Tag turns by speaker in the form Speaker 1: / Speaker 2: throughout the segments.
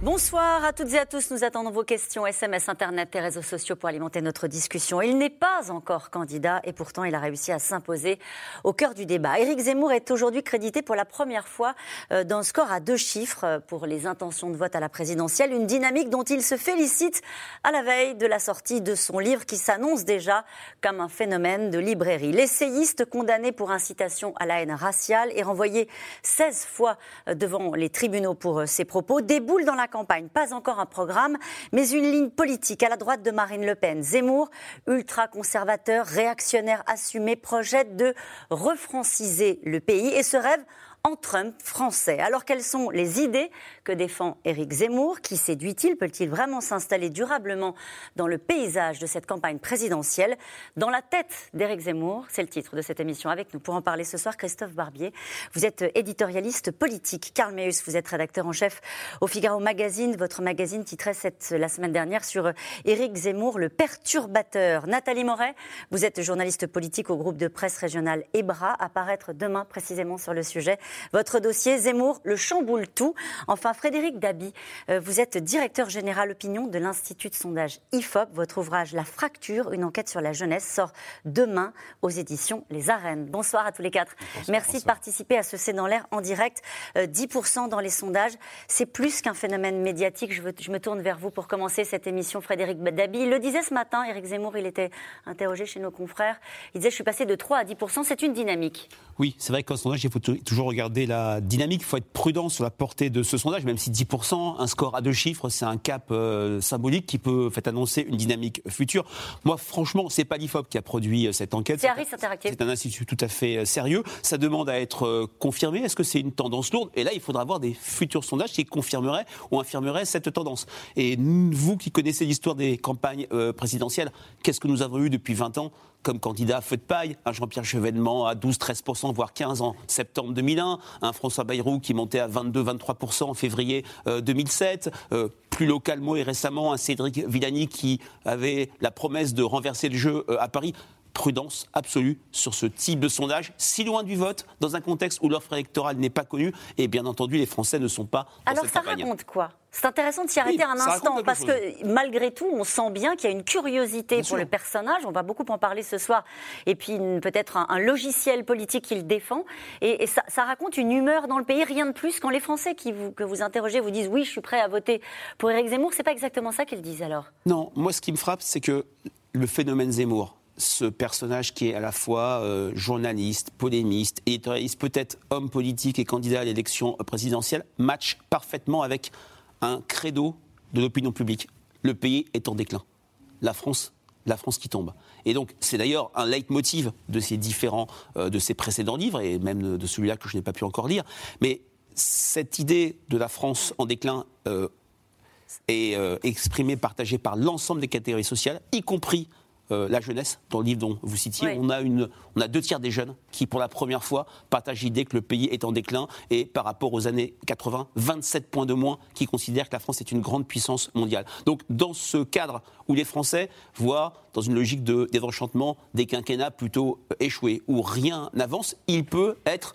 Speaker 1: Bonsoir à toutes et à tous. Nous attendons vos questions, SMS, Internet et réseaux sociaux pour alimenter notre discussion. Il n'est pas encore candidat et pourtant il a réussi à s'imposer au cœur du débat. Éric Zemmour est aujourd'hui crédité pour la première fois euh, d'un score à deux chiffres euh, pour les intentions de vote à la présidentielle. Une dynamique dont il se félicite à la veille de la sortie de son livre qui s'annonce déjà comme un phénomène de librairie. L'essayiste condamné pour incitation à la haine raciale et renvoyé 16 fois euh, devant les tribunaux pour ses propos déboule dans la campagne. Pas encore un programme, mais une ligne politique à la droite de Marine Le Pen. Zemmour, ultra-conservateur, réactionnaire assumé, projette de refranciser le pays et se rêve en Trump français. Alors quelles sont les idées que défend Éric Zemmour? Qui séduit-il? Peut-il vraiment s'installer durablement dans le paysage de cette campagne présidentielle? Dans la tête d'Éric Zemmour, c'est le titre de cette émission avec nous. Pour en parler ce soir, Christophe Barbier, vous êtes éditorialiste politique. Karl Meus, vous êtes rédacteur en chef au Figaro Magazine. Votre magazine titrait la semaine dernière sur Éric Zemmour, le perturbateur. Nathalie Moret, vous êtes journaliste politique au groupe de presse régional EBRA, apparaître demain précisément sur le sujet. Votre dossier, Zemmour, le chamboule tout. Enfin, Frédéric Dabi, euh, vous êtes directeur général opinion de l'Institut de sondage IFOP. Votre ouvrage La fracture, une enquête sur la jeunesse, sort demain aux éditions Les Arènes. Bonsoir à tous les quatre. Merci de participer à ce C'est dans l'air en direct. 10% euh, dans les sondages, c'est plus qu'un phénomène médiatique. Je, je, me tourne vers vous pour commencer cette émission, Frédéric Dabi. Il le disait ce matin, Éric Zemmour, il était interrogé chez nos confrères. Il disait, je suis passé de 3 à 10%, c'est une dynamique.
Speaker 2: Oui, c'est vrai qu'en sondage, il faut toujours regarder regarder la dynamique, il faut être prudent sur la portée de ce sondage, même si 10%, un score à deux chiffres, c'est un cap euh, symbolique qui peut fait, annoncer une dynamique future. Moi, franchement, c'est pas l'IFOP qui a produit euh, cette enquête.
Speaker 1: C'est
Speaker 2: un institut tout à fait euh, sérieux. Ça demande à être confirmé. Est-ce que c'est une tendance lourde? Et là, il faudra avoir des futurs sondages qui confirmeraient ou infirmeraient cette tendance. Et vous qui connaissez l'histoire des campagnes présidentielles, qu'est-ce que nous avons eu depuis 20 ans? Comme candidat à feu de paille, un Jean-Pierre Chevènement à 12-13%, voire 15% en septembre 2001, un François Bayrou qui montait à 22-23% en février 2007, euh, euh, plus localement et récemment un Cédric Villani qui avait la promesse de renverser le jeu euh, à Paris prudence absolue sur ce type de sondage, si loin du vote, dans un contexte où l'offre électorale n'est pas connue, et bien entendu, les Français ne sont pas.
Speaker 1: Dans Alors ça raconte quoi? C'est intéressant de s'y arrêter un instant parce que malgré tout, on sent bien qu'il y a une curiosité pour le personnage. On va beaucoup en parler ce soir. Et puis peut-être un, logiciel politique qu'il défend. Et, ça, raconte une humeur dans le pays, rien de plus. Quand les Français qui vous, que vous interrogez vous disent oui, je suis prêt à voter pour Éric Zemmour, c'est pas exactement ça qu'ils disent alors.
Speaker 2: Non, moi ce qui me frappe, c'est que le phénomène Zemmour, ce personnage qui est à la fois euh, journaliste, polémiste, éditorialiste, peut-être homme politique et candidat à l'élection présidentielle, match parfaitement avec un credo de l'opinion publique. Le pays est en déclin. La France, la France qui tombe. Et donc, c'est d'ailleurs un leitmotiv de ces différents, euh, de ces précédents livres, et même de celui-là que je n'ai pas pu encore lire. Mais cette idée de la France en déclin euh, est exprimée, partagée par l'ensemble des catégories sociales, y compris euh, la jeunesse, dans le livre dont vous citiez, on, a une, on a deux tiers des jeunes qui, pour la première fois, partagent l'idée que le pays est en déclin et par rapport aux années 80, 27 points de moins qui considèrent que la France est une grande puissance mondiale. Donc, dans ce cadre où les Français voient, dans une logique de désenchantement, des quinquennats plutôt échoués, où rien n'avance, il peut être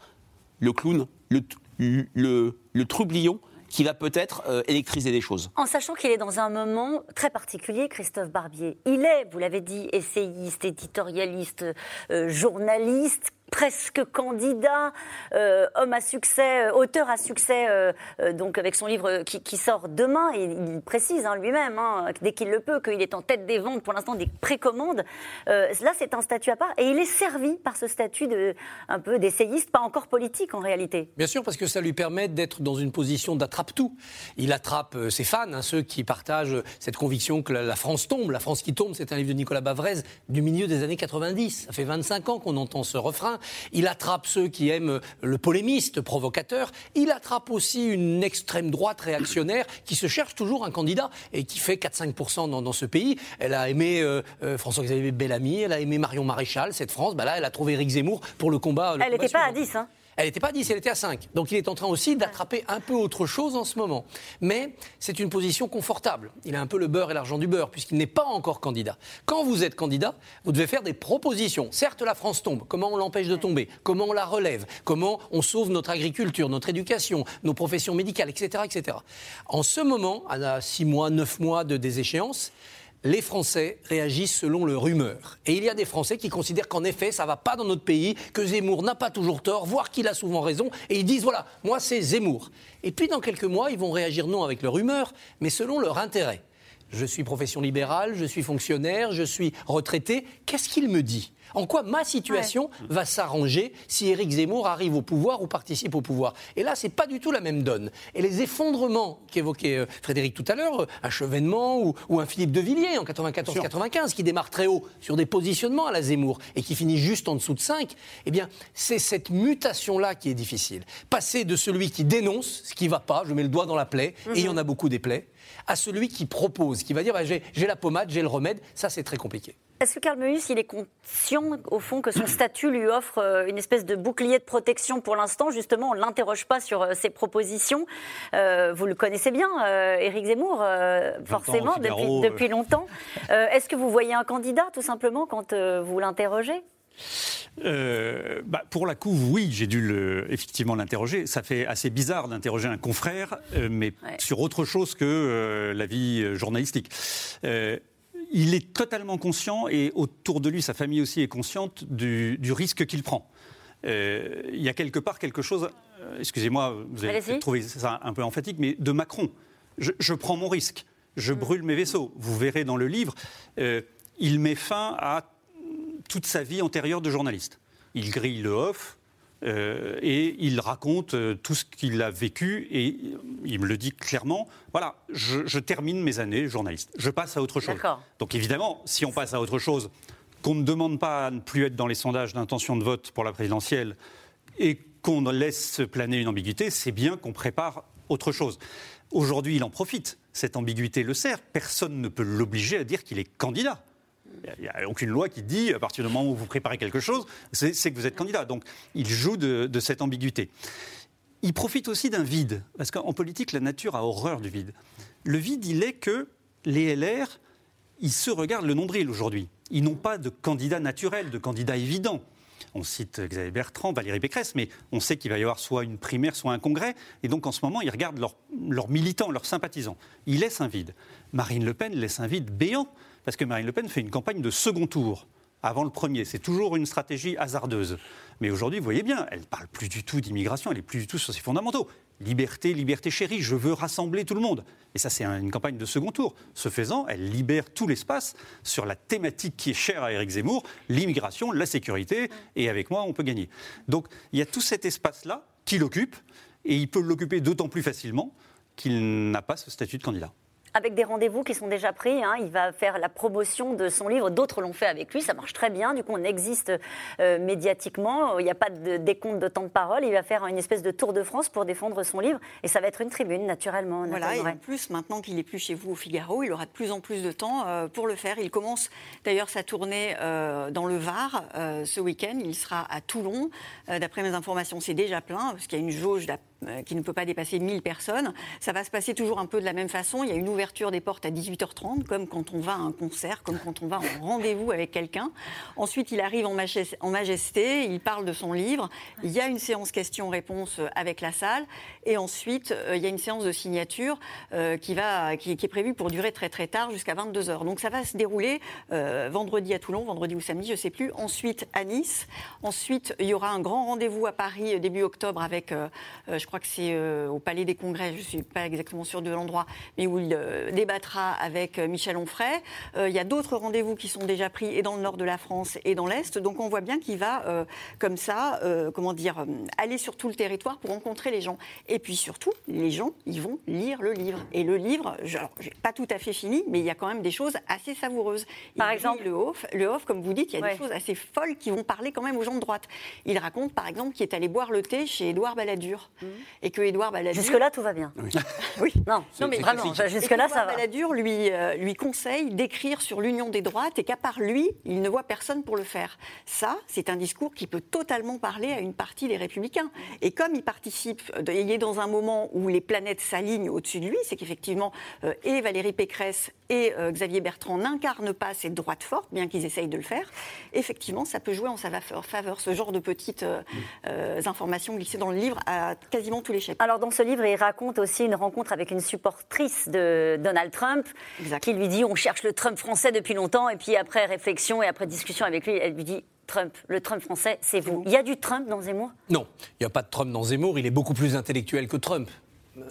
Speaker 2: le clown, le, le, le troublion qui va peut-être euh, électriser choses.
Speaker 1: En sachant qu'il est dans un moment très particulier, Christophe Barbier. Il est, vous l'avez dit, essayiste, éditorialiste, euh, journaliste, presque candidat, euh, homme à succès, euh, auteur à succès, euh, donc avec son livre qui, sort demain. Et il précise hein, lui-même, hein, dès qu'il le peut, qu'il est en tête des ventes pour l'instant des précommandes. là, c'est un statut à part. Et il est servi par ce statut de, un peu d'essayiste, pas encore politique en réalité.
Speaker 3: Bien sûr, parce que ça lui permet d'être dans une position d'attrape-tout. Il attrape ses fans, hein, ceux qui partagent cette conviction que la, France tombe. La France qui tombe, c'est un livre de Nicolas Bavrez du milieu des années 90. Ça fait 25 ans qu'on entend ce refrain. Il attrape ceux qui aiment le polémiste provocateur. Il attrape aussi une extrême droite réactionnaire qui se cherche toujours un candidat et qui fait 4-5% dans, ce pays. Elle a aimé euh, euh, François-Xavier Bellamy, elle a aimé Marion Maréchal, cette France. Bah là, elle a trouvé Éric Zemmour pour le combat.
Speaker 1: elle n'était pas à 10, hein
Speaker 3: Elle n'était pas à 10, elle était à 5. Donc il est en train aussi d'attraper un peu autre chose en ce moment. Mais c'est une position confortable. Il a un peu le beurre et l'argent du beurre, puisqu'il n'est pas encore candidat. Quand vous êtes candidat, vous devez faire des propositions. Certes, la France tombe. Comment on l'empêche de tomber? Comment on la relève? Comment on sauve notre agriculture, notre éducation, nos professions médicales, etc. etc. En ce moment, à 6 mois, 9 mois de des échéances, les Français réagissent selon leur humeur. Et il y a des Français qui considèrent qu'en effet, ça ne va pas dans notre pays, que Zemmour n'a pas toujours tort, voire qu'il a souvent raison, et ils disent voilà, moi c'est Zemmour. Et puis dans quelques mois, ils vont réagir non avec leur humeur, mais selon leur intérêt. Je suis profession libérale, je suis fonctionnaire, je suis retraité. Qu'est-ce qu'il me dit? En quoi ma situation va s'arranger si Éric Zemmour arrive au pouvoir ou participe au pouvoir? Et là, c'est pas du tout la même donne. Et les effondrements qu'évoquait euh, Frédéric tout à l'heure, euh, un Chevènement ou, un Philippe de Villiers en 94-95, qui démarre très haut sur des positionnements à la Zemmour et qui finit juste en dessous de 5, eh bien, c'est cette mutation-là qui est difficile. Passer de celui qui dénonce ce qui va pas, je mets le doigt dans la plaie, et il y en a beaucoup des plaies, à celui qui propose, qui va dire bah, j'ai la pommade, j'ai le remède, ça c'est très compliqué.
Speaker 1: Est-ce que Karl Meus, il est conscient, au fond, que son statut lui offre euh, une espèce de bouclier de protection pour l'instant? Justement, on ne l'interroge pas sur euh, ses propositions. Euh, vous le connaissez bien, Éric Zemmour, forcément, depuis, depuis, longtemps. Est-ce que vous voyez un candidat, tout simplement, quand vous l'interrogez?
Speaker 4: Bah, pour la couve, oui, j'ai dû le, effectivement l'interroger. Ça fait assez bizarre d'interroger un confrère, mais sur autre chose que la vie journalistique il est totalement conscient, et autour de lui, sa famille aussi est consciente du, risque qu'il prend. Euh, il y a quelque part quelque chose, euh, excusez-moi, vous allez trouver ça un peu emphatique, mais de Macron. Je, prends mon risque, je mm. brûle mes vaisseaux. Vous verrez dans le livre, euh, il met fin à toute sa vie antérieure de journaliste. Il grille le off, euh, et il raconte euh, tout ce qu'il a vécu et il me le dit clairement. Voilà, je, termine mes années journaliste. Je passe à autre chose. Donc évidemment, si on passe à autre chose, qu'on ne demande pas à ne plus être dans les sondages d'intention de vote pour la présidentielle et qu'on laisse planer une ambiguïté, c'est bien qu'on prépare autre chose. Aujourd'hui, il en profite. Cette ambiguïté le sert. Personne ne peut l'obliger à dire qu'il est candidat. Il n'y a aucune loi qui dit, à partir du moment où vous préparez quelque chose, c'est que vous êtes candidat. Donc, il joue de, cette ambiguïté. Il profite aussi d'un vide, parce qu'en politique, la nature a horreur du vide. Le vide, il est que les LR, ils se regardent le nombril aujourd'hui. Ils n'ont pas de candidat naturel, de candidat évident. On cite Xavier Bertrand, Valérie Pécresse, mais on sait qu'il va y avoir soit une primaire, soit un congrès. Et donc en ce moment, ils regardent leurs militants, leurs sympathisants. Ils laissent un vide. Marine Le Pen laisse un vide béant parce que Marine Le Pen fait une campagne de second tour avant le premier. C'est toujours une stratégie hasardeuse. Mais aujourd'hui, vous voyez bien, elle ne parle plus du tout d'immigration, elle n'est plus du tout sur ses fondamentaux. Liberté, liberté chérie, je veux rassembler tout le monde. Et ça, c'est une campagne de second tour. Ce faisant, elle libère tout l'espace sur la thématique qui est chère à Éric Zemmour, l'immigration, la sécurité, et avec moi, on peut gagner. Donc, il y a tout cet espace-là qu'il occupe, et il peut l'occuper d'autant plus facilement qu'il n'a pas ce statut de candidat
Speaker 1: avec des rendez-vous qui sont déjà pris. Hein. Il va faire la promotion de son livre. D'autres l'ont fait avec lui. Ça marche très bien. Du coup, on existe euh, médiatiquement. Il n'y a pas de décompte de temps de parole. Il va faire une espèce de tour de France pour défendre son livre. Et ça va être une tribune, naturellement.
Speaker 5: Voilà. Et en plus, maintenant qu'il est plus chez vous au Figaro, il aura de plus en plus de temps euh, pour le faire. Il commence d'ailleurs sa tournée euh, dans le Var ce week-end. Il sera à Toulon. D'après mes informations, c'est déjà plein parce qu'il y a une jauge qui ne peut pas dépasser 1000 personnes. Ça va se passer toujours un peu de la même façon. Il y a une ouverture des portes à 18h30, comme quand on va à un concert, comme quand on va en rendez-vous avec quelqu'un. Ensuite, il arrive en majesté, il parle de son livre. Il y a une séance questions-réponses avec la salle. Et ensuite, euh, il y a une séance de signature euh, qui, qui, est prévue pour durer très très tard, jusqu'à 22h. Donc ça va se dérouler euh, vendredi à Toulon, vendredi ou samedi, je ne sais plus. Ensuite à Nice. Ensuite, il y aura un grand rendez-vous à Paris début octobre avec, je crois que c'est au Palais des Congrès, je ne suis pas exactement sûre de l'endroit, mais où il débattra avec euh, Michel Onfray. Euh, il y a d'autres rendez-vous qui sont déjà pris et dans le nord de la France et dans l'est. Donc on voit bien qu'il va euh, comme ça, comment dire, aller sur tout le territoire pour rencontrer les gens. Et puis surtout, les gens, ils vont lire le livre. Et le livre, alors, pas tout à fait fini, mais il y a quand même des choses assez savoureuses.
Speaker 1: Par exemple,
Speaker 5: le Hof, le Hof, comme vous dites, il y a des choses assez folles qui vont parler quand même aux gens de droite. Il raconte, par exemple, qu'il est allé boire le thé chez Édouard Balladur. Mmh. Et que Édouard Balladur.
Speaker 1: Jusque-là, tout va bien.
Speaker 5: Oui.
Speaker 1: Non,
Speaker 5: Non, mais
Speaker 1: vraiment, jusque-là, ça va.
Speaker 5: Balladur lui, euh, lui conseille d'écrire sur l'union des droites et qu'à part lui, il ne voit personne pour le faire. Ça, c'est un discours qui peut totalement parler à une partie des Républicains. Et comme il participe, euh, il est dans un moment où les planètes s'alignent au-dessus de lui, c'est qu'effectivement, euh, et Valérie Pécresse et euh, Xavier Bertrand n'incarnent pas cette droite forte, bien qu'ils essayent de le faire. Effectivement, ça peut jouer en sa faveur. Ce genre de petites informations glissées dans le livre à quasiment tous les chapitres.
Speaker 1: Alors, dans ce livre, il raconte aussi une rencontre avec une supportrice de Donald Trump qui lui dit on cherche le Trump français depuis longtemps et puis après réflexion et après discussion avec lui, elle lui dit Trump, le Trump français, c'est vous. Il y a du Trump dans Zemmour?
Speaker 3: Non, il n'y a pas de Trump dans Zemmour. Il est beaucoup plus intellectuel que Trump.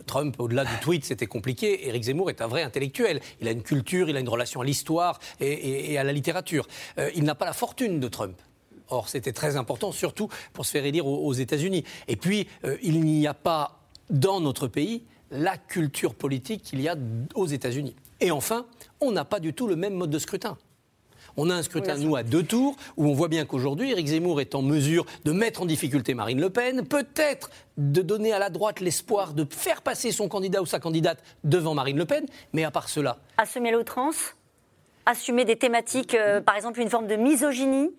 Speaker 3: Trump, au-delà du tweet, c'était compliqué. Éric Zemmour est un vrai intellectuel. Il a une culture, il a une relation à l'histoire et, à la littérature. Euh, il n'a pas la fortune de Trump. Or, c'était très important, surtout pour se faire élire aux, États-Unis. Et puis, euh, il n'y a pas dans notre pays la culture politique qu'il y a aux États-Unis. Et enfin, on n'a pas du tout le même mode de scrutin. On a un scrutin, nous, à deux tours, où on voit bien qu'aujourd'hui, Éric Zemmour est en mesure de mettre en difficulté Marine Le Pen, peut-être de donner à la droite l'espoir de faire passer son candidat ou sa candidate devant Marine Le Pen, mais à part cela.
Speaker 1: Assumer l'outrance Assumer des thématiques, euh, par exemple une forme de misogynie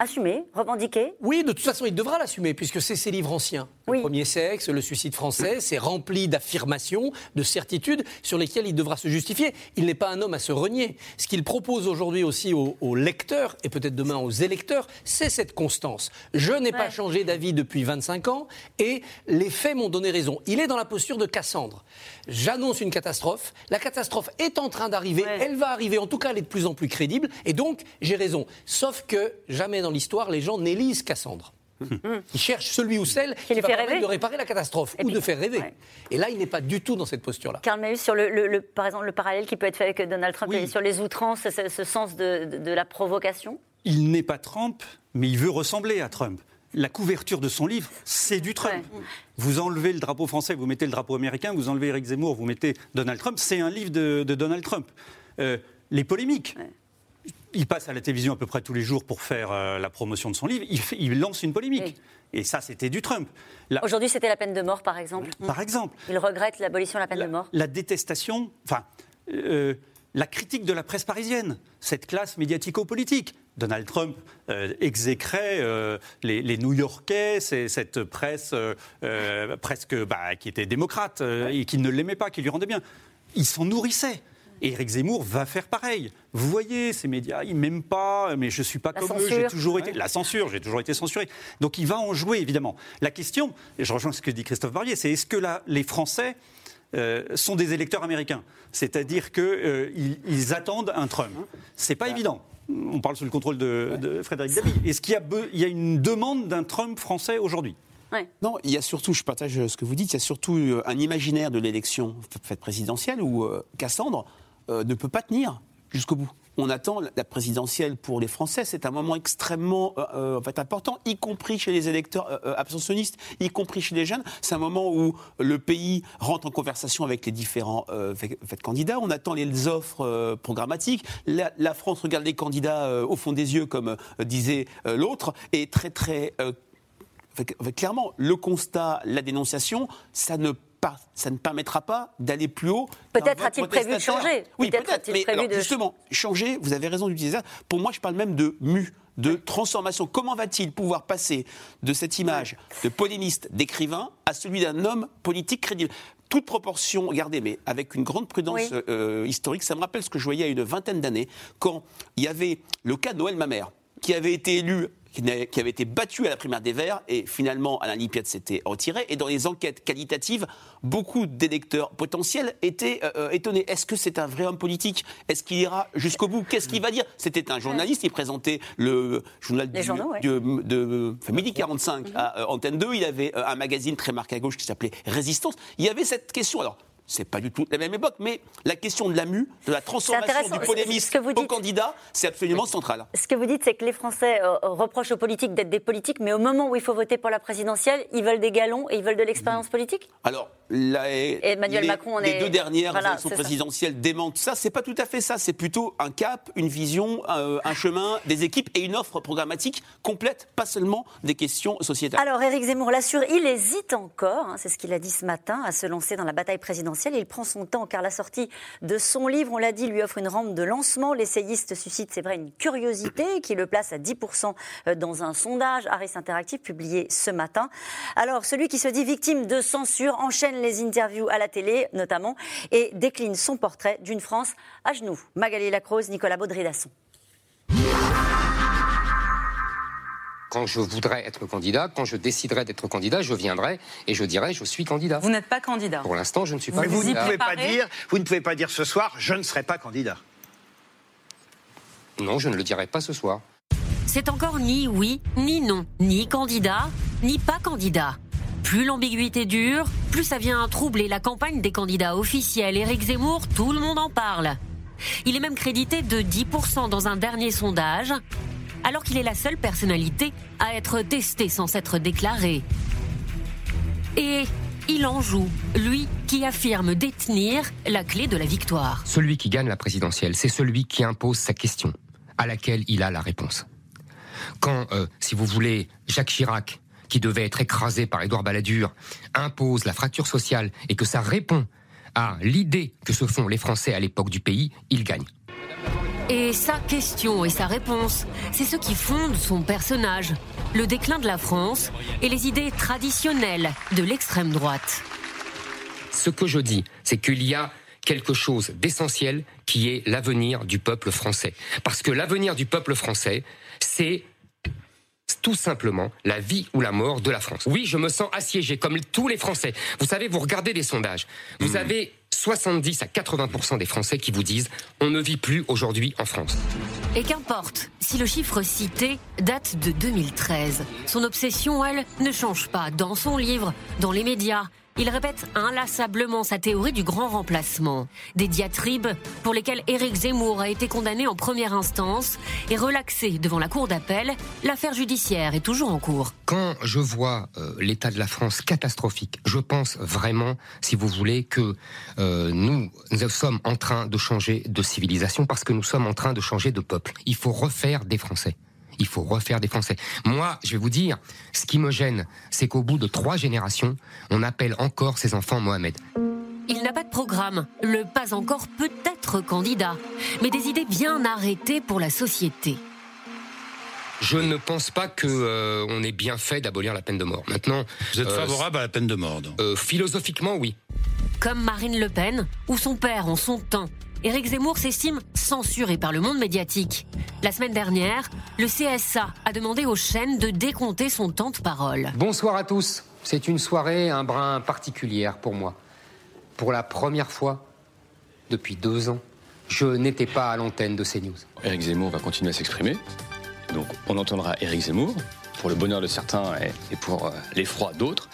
Speaker 1: assumer, revendiquer
Speaker 3: Oui, de toute façon, il devra l'assumer, puisque c'est ses livres anciens. Le premier sexe, le suicide français, c'est rempli d'affirmations, de certitudes sur lesquelles il devra se justifier. Il n'est pas un homme à se renier. Ce qu'il propose aujourd'hui aussi aux, lecteurs, et peut-être demain aux électeurs, c'est cette constance. Je n'ai pas changé d'avis depuis 25 ans, et les faits m'ont donné raison. Il est dans la posture de Cassandre. J'annonce une catastrophe, la catastrophe est en train d'arriver, elle va arriver, en tout cas elle est de plus en plus crédible, et donc j'ai raison. Sauf que jamais dans l'histoire, les gens n'élisent Cassandre. Hmm. Ils cherchent celui ou celle qui, va permettre de réparer la catastrophe ou de faire rêver. Et là, il n'est pas du tout dans cette posture-là.
Speaker 1: Karl Mayus, sur le, par exemple, le parallèle qui peut être fait avec Donald Trump sur les outrances, ce, sens de, la provocation?
Speaker 4: Il n'est pas Trump, mais il veut ressembler à Trump la couverture de son livre, c'est du Trump. Vous enlevez le drapeau français, vous mettez le drapeau américain, vous enlevez Eric Zemmour, vous mettez Donald Trump, c'est un livre de, Donald Trump. Euh, les polémiques, il passe à la télévision à peu près tous les jours pour faire euh, la promotion de son livre. Il, lance une polémique. Et ça, c'était du Trump.
Speaker 1: Aujourd'hui, c'était la peine de mort, par exemple.
Speaker 4: Par exemple.
Speaker 1: Il regrette l'abolition de la peine de mort.
Speaker 4: La détestation, enfin, euh, la critique de la presse parisienne, cette classe médiatico-politique. Donald Trump euh, exécrait les, New-Yorkais, cette presse presque bah, qui était démocrate et qui ne l'aimait pas, qui lui rendait bien. Il s'en nourrissait. Et Éric Zemmour va faire pareil. Vous voyez, ces médias, ils m'aiment pas, mais je suis pas comme eux. J'ai toujours été la censure, j'ai toujours été censuré. Donc il va en jouer évidemment. La question, et je rejoins ce que dit Christophe Barbier, c'est est-ce que là, les Français euh, sont des électeurs américains, c'est-à-dire qu'ils euh, attendent un Trump. C'est pas évident. On parle sous le contrôle de, Frédéric David. Est-ce qu'il y, y a une demande d'un Trump français aujourd'hui?
Speaker 2: Non, il y a surtout, je partage ce que vous dites, il y a surtout euh, un imaginaire de l'élection faite présidentielle où Cassandre euh, ne peut pas tenir jusqu'au bout. On attend la présidentielle pour les Français. C'est un moment extrêmement euh, euh, en fait, important, y compris chez les électeurs abstentionnistes, y compris chez les jeunes. C'est un moment où le pays rentre en conversation avec les différents candidats. On attend les offres programmatiques. La, France regarde les candidats au fond des yeux, comme disait l'autre, et très très clairement, le constat, la dénonciation, ça ne ça ne permettra pas d'aller plus haut.
Speaker 1: Peut-être a-t-il prévu de changer.
Speaker 2: Oui, peut-être. mais justement, changer, vous avez raison d'utiliser ça. Pour moi, je parle même de mu de transformation. Comment va-t-il pouvoir passer de cette image de polémiste, d'écrivain, à celui d'un homme politique crédible? Toute proportion regardez, mais avec une grande prudence euh, historique, ça me rappelle ce que je voyais il y a une vingtaine d'années, quand il y avait le cas de Noël Mamère, qui avait été élu qui, avait été battu à la primaire des Verts et finalement Alain Limpiade s'était retiré. Et dans les enquêtes qualitatives, beaucoup d'électeurs potentiels étaient euh, euh, étonnés. Est-ce que c'est un vrai homme politique? Est-ce qu'il ira jusqu'au bout? Qu'est-ce qu'il va dire? C'était un journaliste, il présentait le journal de, Midi 45 à euh, Antenne 2. Il avait un magazine très marqué à gauche qui s'appelait Résistance. Il y avait cette question. Alors, c'est pas du tout la même époque, mais la question de la mue, de la transformation du polémiste au candidat, c'est absolument central.
Speaker 1: Ce que vous dites, c'est que les Français euh, reprochent aux politiques d'être des politiques, mais au moment où il faut voter pour la présidentielle, ils veulent des galons et ils veulent de l'expérience politique?
Speaker 2: Alors, Emmanuel les, Macron, les deux dernières élections présidentielles démentent ça. C'est pas tout à fait ça. C'est plutôt un cap, une vision, euh, un chemin, des équipes et une offre programmatique complète, pas seulement des questions sociétales.
Speaker 1: Alors, Éric Zemmour l'assure, il hésite encore, hein, c'est ce qu'il a dit ce matin, à se lancer dans la bataille présidentielle. Il prend son temps car la sortie de son livre, on l'a dit, lui offre une rampe de lancement. L'essayiste suscite, c'est vrai, une curiosité qui le place à 10% euh, dans un sondage Harris Interactive publié ce matin. Alors, celui qui se dit victime de censure enchaîne les interviews à la télé, notamment, et décline son portrait d'une France à genoux. Magali Lacrose, Nicolas Baudry-Dasson.
Speaker 6: Quand je voudrais être candidat, quand je déciderai d'être candidat, je viendrai et je dirai je suis candidat.
Speaker 7: Vous n'êtes pas candidat.
Speaker 6: Pour l'instant, je ne suis pas
Speaker 8: Mais
Speaker 6: vous
Speaker 8: Ne pouvez pas dire, vous ne pouvez pas dire ce soir je ne serai pas candidat.
Speaker 6: Non, je ne le dirai pas ce soir.
Speaker 9: C'est encore ni oui, ni non, ni candidat, ni pas candidat. Plus l'ambiguïté dure, plus ça vient troubler la campagne des candidats officiels. Éric Zemmour, tout le monde en parle. Il est même crédité de 10% dans un dernier sondage, alors qu'il est la seule personnalité à être testée sans s'être déclaré. Et il en joue, lui qui affirme détenir la clé de la victoire.
Speaker 6: Celui qui gagne la présidentielle, c'est celui qui impose sa question, à laquelle il a la réponse. Quand, euh, si vous voulez, Jacques Chirac qui devait être écrasé par Édouard Balladur, impose la fracture sociale et que ça répond à l'idée que se font les Français à l'époque du pays, il gagne.
Speaker 9: Et sa question et sa réponse, c'est ce qui fonde son personnage, le déclin de la France et les idées traditionnelles de l'extrême droite.
Speaker 6: Ce que je dis, c'est qu'il y a quelque chose d'essentiel qui est l'avenir du peuple français. Parce que l'avenir du peuple français, c'est tout simplement la vie ou la mort de la France. Oui, je me sens assiégé, comme tous les Français. Vous savez, vous regardez des sondages. Vous hmm. avez 70 à 80% des Français qui vous disent on ne vit plus aujourd'hui en France.
Speaker 9: Et qu'importe, si le chiffre cité date de 2013, son obsession, elle, ne change pas dans son livre, dans les médias, il répète inlassablement sa théorie du grand remplacement. Des diatribes pour lesquelles Éric Zemmour a été condamné en première instance et relaxé devant la cour d'appel. L'affaire judiciaire est toujours en cours.
Speaker 6: Quand je vois euh, l'état de la France catastrophique, je pense vraiment, si vous voulez, que euh, nous, nous sommes en train de changer de civilisation parce que nous sommes en train de changer de peuple. Il faut refaire des Français il faut refaire des Français. Moi, je vais vous dire, ce qui me gêne, c'est qu'au bout de trois générations, on appelle encore ses enfants Mohamed.
Speaker 9: Il n'a pas de programme, le pas encore peut-être candidat, mais des idées bien arrêtées pour la société.
Speaker 6: Je ne pense pas que euh, on ait bien fait d'abolir la peine de mort. Maintenant,
Speaker 8: vous êtes euh, favorable à la peine de mort
Speaker 6: euh, Philosophiquement, oui.
Speaker 9: Comme Marine Le Pen ou son père en son temps. Éric Zemmour s'estime censuré par le monde médiatique. La semaine dernière, le CSA a demandé aux chaînes de décompter son temps de parole.
Speaker 6: Bonsoir à tous. C'est une soirée un brin particulière pour moi. Pour la première fois depuis deux ans, je n'étais pas à l'antenne de CNews.
Speaker 10: Éric Zemmour va continuer à s'exprimer. Donc on entendra Éric Zemmour, pour le bonheur de certains et, pour euh, l'effroi d'autres.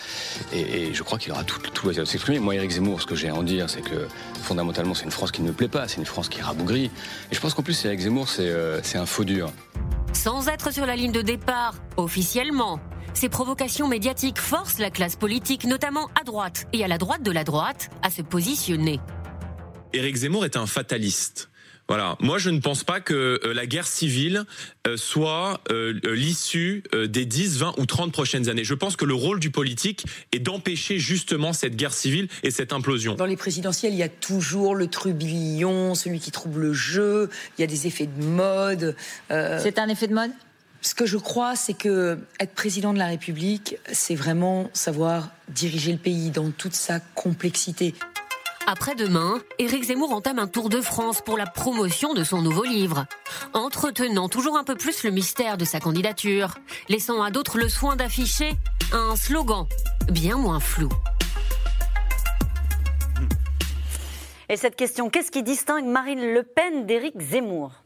Speaker 10: Et, je crois qu'il aura tout, tout loisir de s'exprimer. Moi, Éric Zemmour, ce que j'ai à en dire, c'est que fondamentalement, c'est une France qui ne me plaît pas, c'est une France qui est rabougrie. Et je pense qu'en plus, Éric Zemmour, euh, c'est un faux dur.
Speaker 9: Sans être sur la ligne de départ, officiellement, ces provocations médiatiques forcent la classe politique, notamment à droite et à la droite de la droite, à se positionner.
Speaker 11: Éric Zemmour est un fataliste. Voilà. Moi, je ne pense pas que euh, la guerre civile euh, soit euh, l'issue des 10, 20 ou 30 prochaines années. Je pense que le rôle du politique est d'empêcher justement cette guerre civile et cette implosion.
Speaker 12: Dans les présidentielles, il y a toujours le trubillon, celui qui trouble le jeu, il y a des effets de mode.
Speaker 1: C'est un effet de mode?
Speaker 12: Ce que je crois, c'est que être président de la République, c'est vraiment savoir diriger le pays dans toute sa complexité.
Speaker 9: Après-demain, Éric Zemmour entame un tour de France pour la promotion de son nouveau livre, entretenant toujours un peu plus le mystère de sa candidature, laissant à d'autres le soin d'afficher un slogan bien moins flou.
Speaker 1: Et cette question, qu'est-ce qui distingue Marine Le Pen d'Éric Zemmour?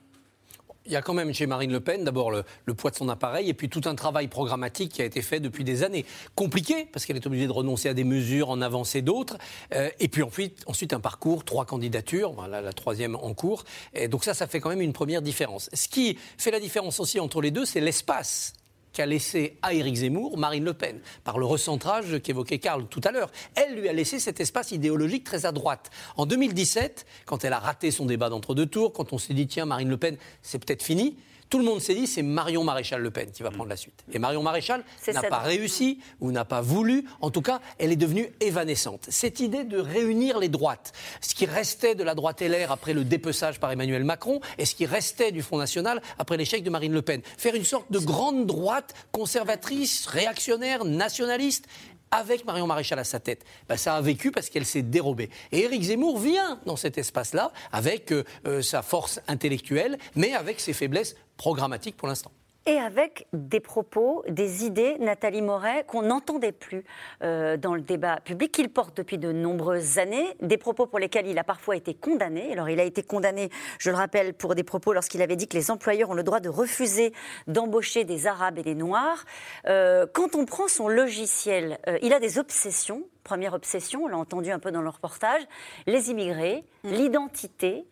Speaker 3: Il y a quand même chez Marine Le Pen d'abord le, le, poids de son appareil et puis tout un travail programmatique qui a été fait depuis des années. Compliqué parce qu'elle est obligée de renoncer à des mesures, en avancer d'autres. Euh, et puis ensuite, ensuite un parcours, trois candidatures, voilà la troisième en cours. Et donc ça, ça fait quand même une première différence. Ce qui fait la différence aussi entre les deux, c'est l'espace qu'a laissé à Éric Zemmour Marine Le Pen, par le recentrage qu'évoquait Karl tout à l'heure. Elle lui a laissé cet espace idéologique très à droite. En 2017, quand elle a raté son débat d'entre-deux tours, quand on s'est dit, tiens, Marine Le Pen, c'est peut-être fini, tout le monde s'est dit c'est Marion Maréchal Le Pen qui va prendre la suite. Et Marion Maréchal n'a pas réussi ou n'a pas voulu. En tout cas, elle est devenue évanescente. Cette idée de réunir les droites, ce qui restait de la droite LR après le dépeçage par Emmanuel Macron et ce qui restait du Front National après l'échec de Marine Le Pen. Faire une sorte de grande droite conservatrice, réactionnaire, nationaliste avec Marion Maréchal à sa tête, ben, ça a vécu parce qu'elle s'est dérobée. Et Éric Zemmour vient dans cet espace-là avec euh, euh, sa force intellectuelle, mais avec ses faiblesses programmatiques pour l'instant
Speaker 1: et avec des propos, des idées, Nathalie Moret, qu'on n'entendait plus euh, dans le débat public, qu'il porte depuis de nombreuses années, des propos pour lesquels il a parfois été condamné. Alors il a été condamné, je le rappelle, pour des propos lorsqu'il avait dit que les employeurs ont le droit de refuser d'embaucher des Arabes et des Noirs. Euh, quand on prend son logiciel, euh, il a des obsessions. Première obsession, on l'a entendu un peu dans le reportage, les immigrés, mmh. l'identité,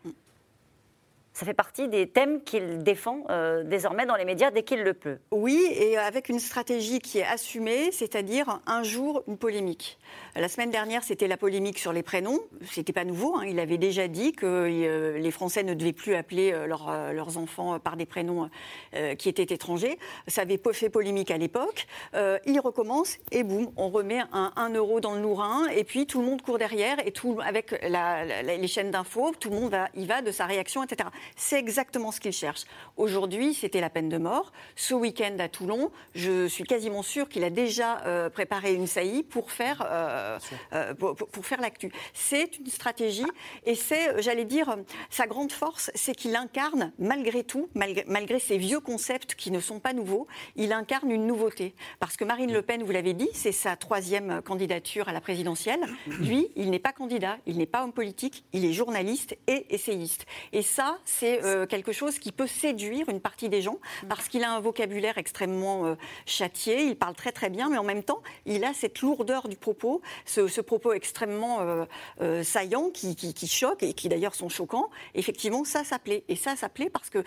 Speaker 1: ça fait partie des thèmes qu'il défend euh, désormais dans les médias dès qu'il le peut.
Speaker 5: Oui, et avec une stratégie qui est assumée, c'est-à-dire un jour une polémique. La semaine dernière, c'était la polémique sur les prénoms. C'était pas nouveau. Hein. Il avait déjà dit que euh, les Français ne devaient plus appeler euh, leurs enfants par des prénoms qui étaient étrangers. Ça avait fait polémique à l'époque. il recommence et boum, on remet un, 1 euro dans le nourrin et puis tout le monde court derrière et tout avec les chaînes d'infos, tout le monde y va de sa réaction, etc. C'est exactement ce qu'il cherche. Aujourd'hui, c'était la peine de mort. Ce week-end à Toulon, je suis quasiment sûre qu'il a déjà euh, préparé une saillie pour faire, euh, euh, pour, faire l'actu. C'est une stratégie et c'est, j'allais dire, sa grande force, c'est qu'il incarne, malgré tout, malgré, malgré ses vieux concepts qui ne sont pas nouveaux, il incarne une nouveauté. Parce que Marine Le Pen, vous l'avez dit, c'est sa troisième candidature à la présidentielle. Lui, il n'est pas candidat, il n'est pas homme politique, il est journaliste et essayiste. Et ça, euh, quelque chose qui peut séduire une partie des gens parce qu'il a un vocabulaire extrêmement euh, châtié, il parle très très bien, mais en même temps, il a cette lourdeur du propos, ce, propos extrêmement euh, saillant qui, choque et qui d'ailleurs sont choquants. Effectivement, ça s'appelait. Et ça s'appelait parce que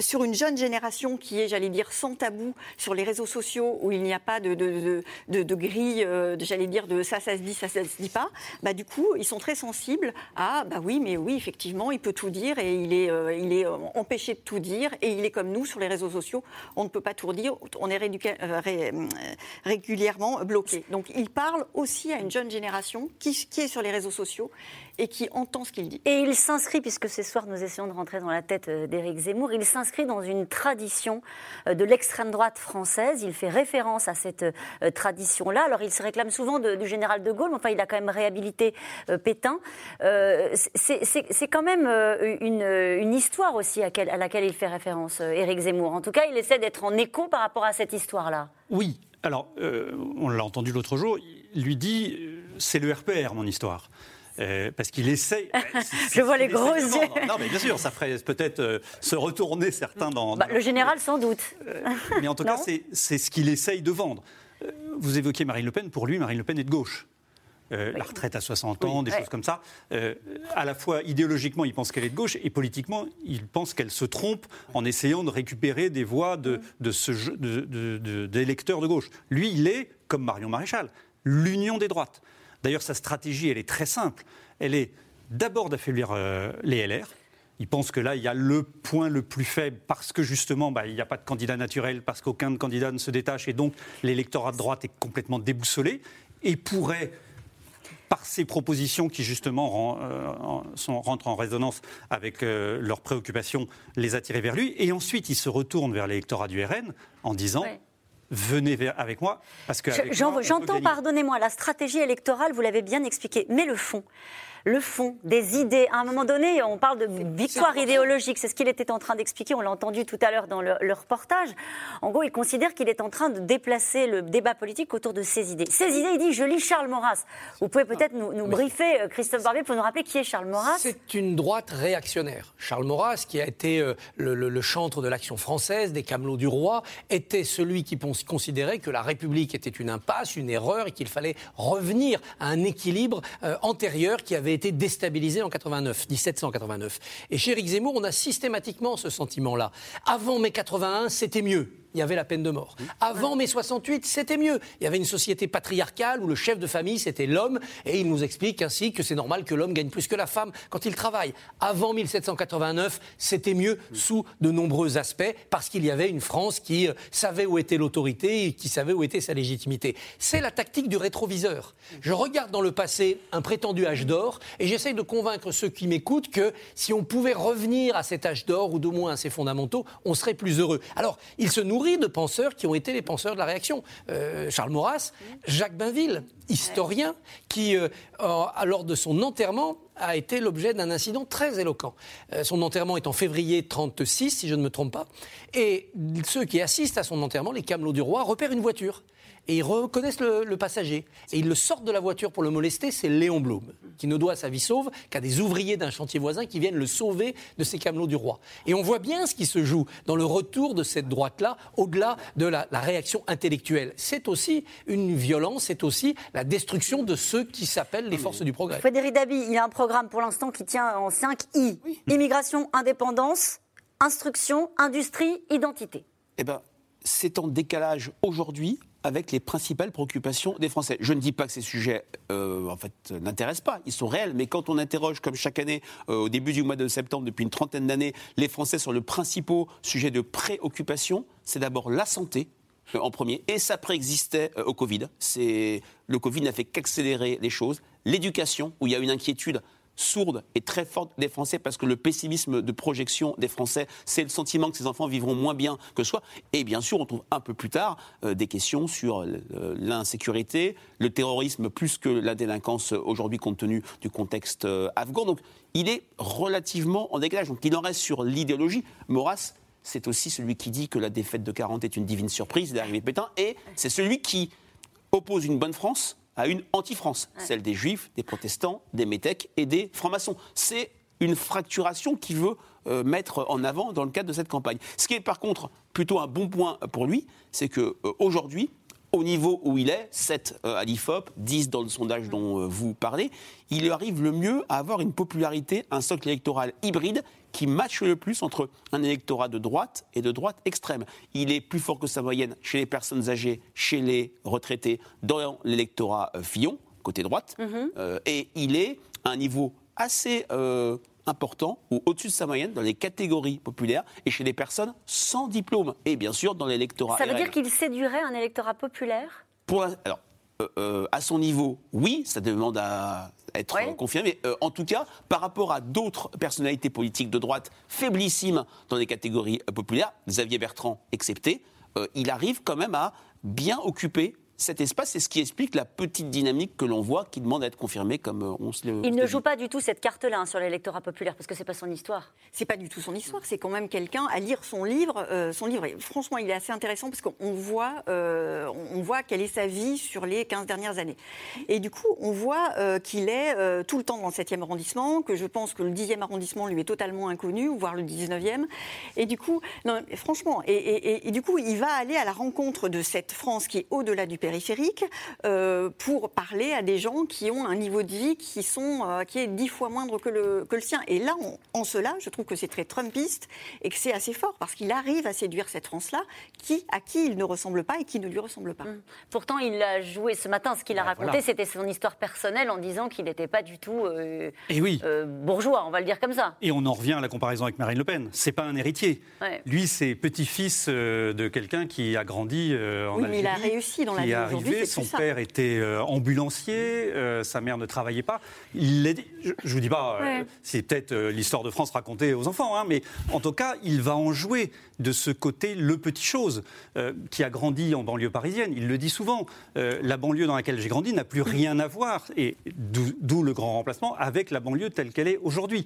Speaker 5: sur une jeune génération qui est, j'allais dire, sans tabou sur les réseaux sociaux où il n'y a pas de, de, de, grille, j'allais dire, de ça, ça se dit, ça, ça se dit pas, bah, du coup, ils sont très sensibles à, bah oui, mais oui, effectivement, il peut tout dire et il est, euh, il est euh, empêché de tout dire et il est comme nous sur les réseaux sociaux. On ne peut pas tout dire, on est euh, régulièrement bloqué. Donc il parle aussi à une jeune génération qui, est sur les réseaux sociaux et qui entend ce qu'il dit.
Speaker 1: Et il s'inscrit, puisque ce soir nous essayons de rentrer dans la tête d'Éric Zemmour, il s'inscrit dans une tradition de l'extrême droite française. Il fait référence à cette tradition-là. Alors il se réclame souvent du général de Gaulle, mais enfin il a quand même réhabilité Pétain. C'est quand même une, histoire aussi à, laquelle il fait référence, euh, Éric Zemmour. En tout cas, il essaie d'être en écho par rapport à cette histoire-là.
Speaker 4: Oui. Alors, euh, on l'a entendu l'autre jour, il lui dit euh, c'est le RPR, mon histoire. parce qu'il essaie.
Speaker 1: Je vois les gros yeux.
Speaker 4: Non, mais bien sûr, ça ferait peut-être se retourner certains dans.
Speaker 1: Bah, le général, sans doute.
Speaker 4: mais en tout cas, c'est ce qu'il essaye de vendre. Vous évoquez Marine Le Pen. Pour lui, Marine Le Pen est de gauche. Euh, la retraite à 60 ans, des choses comme ça. Euh, à la fois idéologiquement, il pense qu'elle est de gauche et politiquement, il pense qu'elle se trompe en essayant de récupérer des voix de, de d'électeurs de, gauche. Lui, il est, comme Marion Maréchal, l'union des droites. D'ailleurs, sa stratégie, elle est très simple. Elle est d'abord d'affaiblir euh, les LR. Il pense que là, il y a le point le plus faible parce que justement, bah, il n'y a pas de candidat naturel, parce qu'aucun candidat ne se détache et donc l'électorat de droite est complètement déboussolé et pourrait par ces propositions qui justement euh, sont, rentrent en résonance avec euh, leurs préoccupations, les attirer vers lui. Et ensuite, il se retourne vers l'électorat du RN en disant venez avec moi. Parce que
Speaker 1: J'entends, pardonnez-moi, la stratégie électorale, vous l'avez bien expliqué, mais le fond. Le fond, des idées. À un moment donné, on parle de victoire idéologique. C'est ce qu'il était en train d'expliquer. On l'a entendu tout à l'heure dans le, reportage. En gros, il considère qu'il est en train de déplacer le débat politique autour de ses idées. Ses idées, il dit Je lis Charles Maurras. Vous pouvez peut-être nous, nous briefer, euh, Christophe Barbier, pour nous rappeler qui est Charles Maurras
Speaker 3: C'est une droite réactionnaire. Charles Maurras, qui a été euh, le, chantre de l'action française, des Camelots du Roi, était celui qui considérait que la République était une impasse, une erreur, et qu'il fallait revenir à un équilibre euh, antérieur qui avait été déstabilisé en 89, 1789. Et chez Éric Zemmour, on a systématiquement ce sentiment-là. Avant mai 81, c'était mieux il y avait la peine de mort. Avant mai 68, c'était mieux. Il y avait une société patriarcale où le chef de famille, c'était l'homme, et il nous explique ainsi que c'est normal que l'homme gagne plus que la femme quand il travaille. Avant 1789, c'était mieux sous de nombreux aspects, parce qu'il y avait une France qui euh, savait où était l'autorité et qui savait où était sa légitimité. C'est la tactique du rétroviseur. Je regarde dans le passé un prétendu âge d'or, et j'essaye de convaincre ceux qui m'écoutent que si on pouvait revenir à cet âge d'or, ou de moins à ses fondamentaux, on serait plus heureux. Alors, il se nourrit de penseurs qui ont été les penseurs de la réaction. Euh, Charles Maurras, Jacques Bainville, historien, qui, euh, lors de son enterrement, a été l'objet d'un incident très éloquent. Euh, son enterrement est en février 36, si je ne me trompe pas. Et ceux qui assistent à son enterrement, les camelots du roi, repèrent une voiture et ils reconnaissent le, passager. Et ils le sortent de la voiture pour le molester, c'est Léon Blum, qui ne doit sa vie sauve qu'à des ouvriers d'un chantier voisin qui viennent le sauver de ces camelots du roi. Et on voit bien ce qui se joue dans le retour de cette droite-là, au-delà de la, réaction intellectuelle. C'est aussi une violence, c'est aussi la destruction de ceux qui s'appellent les forces du progrès.
Speaker 1: Frédéric Dabi, il y a un programme pour l'instant qui tient en 5 I. Immigration, indépendance, instruction, industrie, identité.
Speaker 2: Eh bien, c'est en décalage aujourd'hui avec les principales préoccupations des Français. Je ne dis pas que ces sujets, euh, en fait, n'intéressent pas. Ils sont réels. Mais quand on interroge, comme chaque année, euh, au début du mois de septembre, depuis une trentaine d'années, les Français sur le principal sujet de préoccupation, c'est d'abord la santé, euh, en premier, et ça préexistait au Covid. Le Covid n'a fait qu'accélérer les choses. L'éducation, où il y a une inquiétude sourde et très forte des Français parce que le pessimisme de projection des Français, c'est le sentiment que ces enfants vivront moins bien que soi. Et bien sûr, on trouve un peu plus tard euh, des questions sur l'insécurité, le terrorisme plus que la délinquance aujourd'hui compte tenu du contexte euh, afghan. Donc il est relativement en décalage. Donc il en reste sur l'idéologie. Maurras, c'est aussi celui qui dit que la défaite de 40 est une divine surprise d'arrivée Pétain. Et c'est celui qui oppose une bonne France à une anti-France, celle des juifs, des protestants, des métèques et des francs-maçons. C'est une fracturation qui veut euh, mettre en avant dans le cadre de cette campagne. Ce qui est par contre plutôt un bon point pour lui, c'est qu'aujourd'hui, euh, au niveau où il est, 7 euh, à l'IFOP, 10 dans le sondage dont vous parlez, il arrive le mieux à avoir une popularité, un socle électoral hybride qui matche le plus entre un électorat de droite et de droite extrême. Il est plus fort que sa moyenne chez les personnes âgées, chez les retraités, dans l'électorat euh, Fillon, côté droite, mhm. euh, et il est à un niveau assez euh, important ou au-dessus de sa moyenne dans les catégories populaires et chez les personnes sans diplôme et bien sûr dans l'électorat.
Speaker 1: Ça veut dire qu'il séduirait un électorat populaire?
Speaker 2: Pour, alors, à son niveau, oui, ça demande à être confirmé. Euh, en tout cas, par rapport à d'autres personnalités politiques de droite faiblissimes dans les catégories euh, populaires, Xavier Bertrand excepté, euh, il arrive quand même à bien occuper cet espace, c'est ce qui explique la petite dynamique que l'on voit qui demande à être confirmée comme euh, on se le.
Speaker 1: Il ne joue pas du tout cette carte-là hein, sur l'électorat populaire parce que c'est pas son histoire.
Speaker 5: C'est pas du tout son histoire. C'est quand même quelqu'un à lire son livre. Euh, son livre, franchement, il est assez intéressant parce qu'on voit, euh, on voit quelle est sa vie sur les 15 dernières années. Et du coup, on voit qu'il est tout le temps dans le 7e arrondissement, que je pense que le 10e arrondissement lui est totalement inconnu, voire le 19e. Et du coup, non, franchement, et, et du coup, il va aller à la rencontre de cette France qui est au-delà du périphérique euh, pour parler à des gens qui ont un niveau de vie qui, sont, euh, qui est dix fois moindre que le, que le sien. Et là, en cela, je trouve que c'est très trumpiste et que c'est assez fort parce qu'il arrive à séduire cette France-là qui, à qui il ne ressemble pas et qui ne lui ressemble pas. Mmh.
Speaker 1: Pourtant, il a joué ce matin, ce qu'il a raconté, c'était son histoire personnelle en disant qu'il n'était pas du tout euh,
Speaker 4: et oui.
Speaker 1: bourgeois, on va le dire comme ça.
Speaker 4: Et on en revient à la comparaison avec Marine Le Pen. C'est pas un héritier. Lui, c'est petit-fils de quelqu'un qui a grandi en
Speaker 5: oui,
Speaker 4: Mais
Speaker 5: il a réussi dans la vie
Speaker 4: arrivé, son père était euh, ambulancier, euh, sa mère ne travaillait pas. Il je, ne vous dis pas, euh, c'est peut-être l'histoire de France racontée aux enfants, hein, mais en tout cas, il va en jouer de ce côté le petit chose qui a grandi en banlieue parisienne. Il le dit souvent, la banlieue dans laquelle j'ai grandi n'a plus rien à voir, et d'où le grand remplacement, avec la banlieue telle qu'elle est aujourd'hui.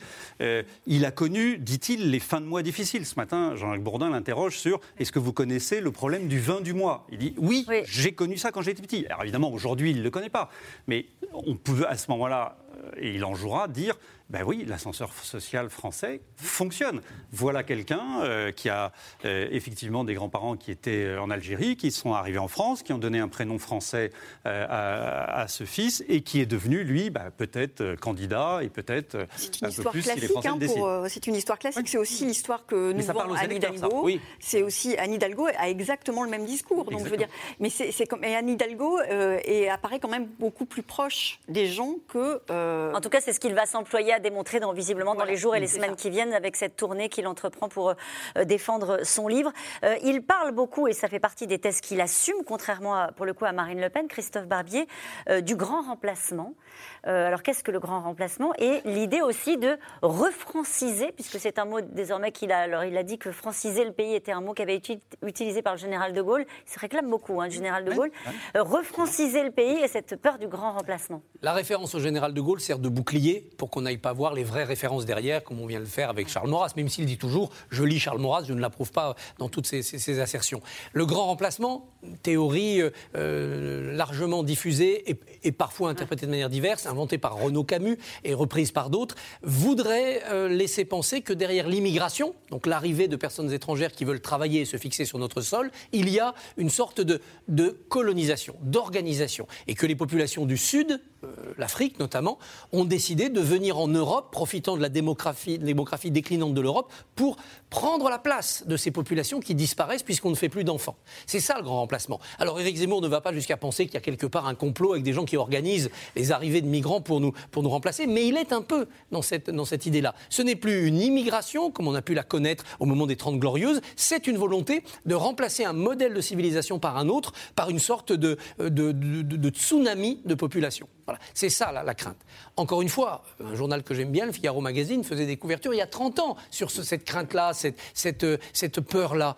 Speaker 4: il a connu, dit-il, les fins de mois difficiles. Ce matin, Jean-Jacques Bourdin l'interroge sur est-ce que vous connaissez le problème du vin du mois? Il dit oui, oui. j'ai connu quand j'étais petit. Alors évidemment, aujourd'hui, il ne le connaît pas. Mais on peut à ce moment-là, et il en jouera, dire ben oui, l'ascenseur social français fonctionne. Voilà quelqu'un euh, qui a euh, effectivement des grands-parents qui étaient en Algérie, qui sont arrivés en France, qui ont donné un prénom français euh, à, ce fils et qui est devenu, lui, ben, peut-être candidat et peut-être un peu plus si les Français
Speaker 5: hein, C'est une histoire classique, c'est aussi l'histoire que nous vend Anne Hidalgo. Oui. C'est aussi Anne Hidalgo a exactement le même discours. Donc je veux dire, mais c'est comme et Anne Hidalgo et apparaît quand même beaucoup plus proche des gens que.
Speaker 1: En tout cas, c'est ce qu'il va s'employer à démontrer dans, visiblement dans les jours et les semaines qui viennent avec cette tournée qu'il entreprend pour euh, défendre son livre. Euh, il parle beaucoup, et ça fait partie des thèses qu'il assume, contrairement pour le coup à Marine Le Pen, Christophe Barbier, euh, du grand remplacement. Alors qu'est-ce que le grand remplacement? Et l'idée aussi de refranciser, puisque c'est un mot désormais qu'il a. Alors il a dit que franciser le pays était un mot qui avait été utilisé par le général de Gaulle. Il se réclame beaucoup, hein, le général de Gaulle. refranciser le pays et cette peur du grand remplacement.
Speaker 3: La référence au général de Gaulle sert de bouclier pour qu'on n'aille pas voir les vraies références derrière, comme on vient de le faire avec Charles Maurras, même s'il dit toujours je lis Charles Maurras, je ne l'approuve pas dans toutes ces, assertions. Le grand remplacement, théorie euh, euh, largement diffusée et, parfois interprétée de manière diverse, inventée par Renaud Camus et reprise par d'autres, voudrait euh, laisser penser que derrière l'immigration, donc l'arrivée de personnes étrangères qui veulent travailler et se fixer sur notre sol, il y a une sorte de, de colonisation, d'organisation, et que les populations du Sud, l'Afrique notamment, ont décidé de venir en Europe, profitant de la démographie, déclinante de l'Europe, pour prendre la place de ces populations qui disparaissent puisqu'on ne fait plus d'enfants. C'est ça le grand remplacement. Alors Éric Zemmour ne va pas jusqu'à penser qu'il y a quelque part un complot avec des gens qui organisent les arrivées de migrants pour nous, pour nous remplacer, mais il est un peu dans cette, dans cette idée-là. Ce n'est plus une immigration, comme on a pu la connaître au moment des Trente Glorieuses, c'est une volonté de remplacer un modèle de civilisation par un autre, par une sorte de, de, de, tsunami de population. Voilà. C'est ça la, la crainte. Encore une fois, un journal que j'aime bien, le Figaro Magazine, faisait des couvertures il y a 30 ans sur cette crainte-là, cette, cette, cette peur-là.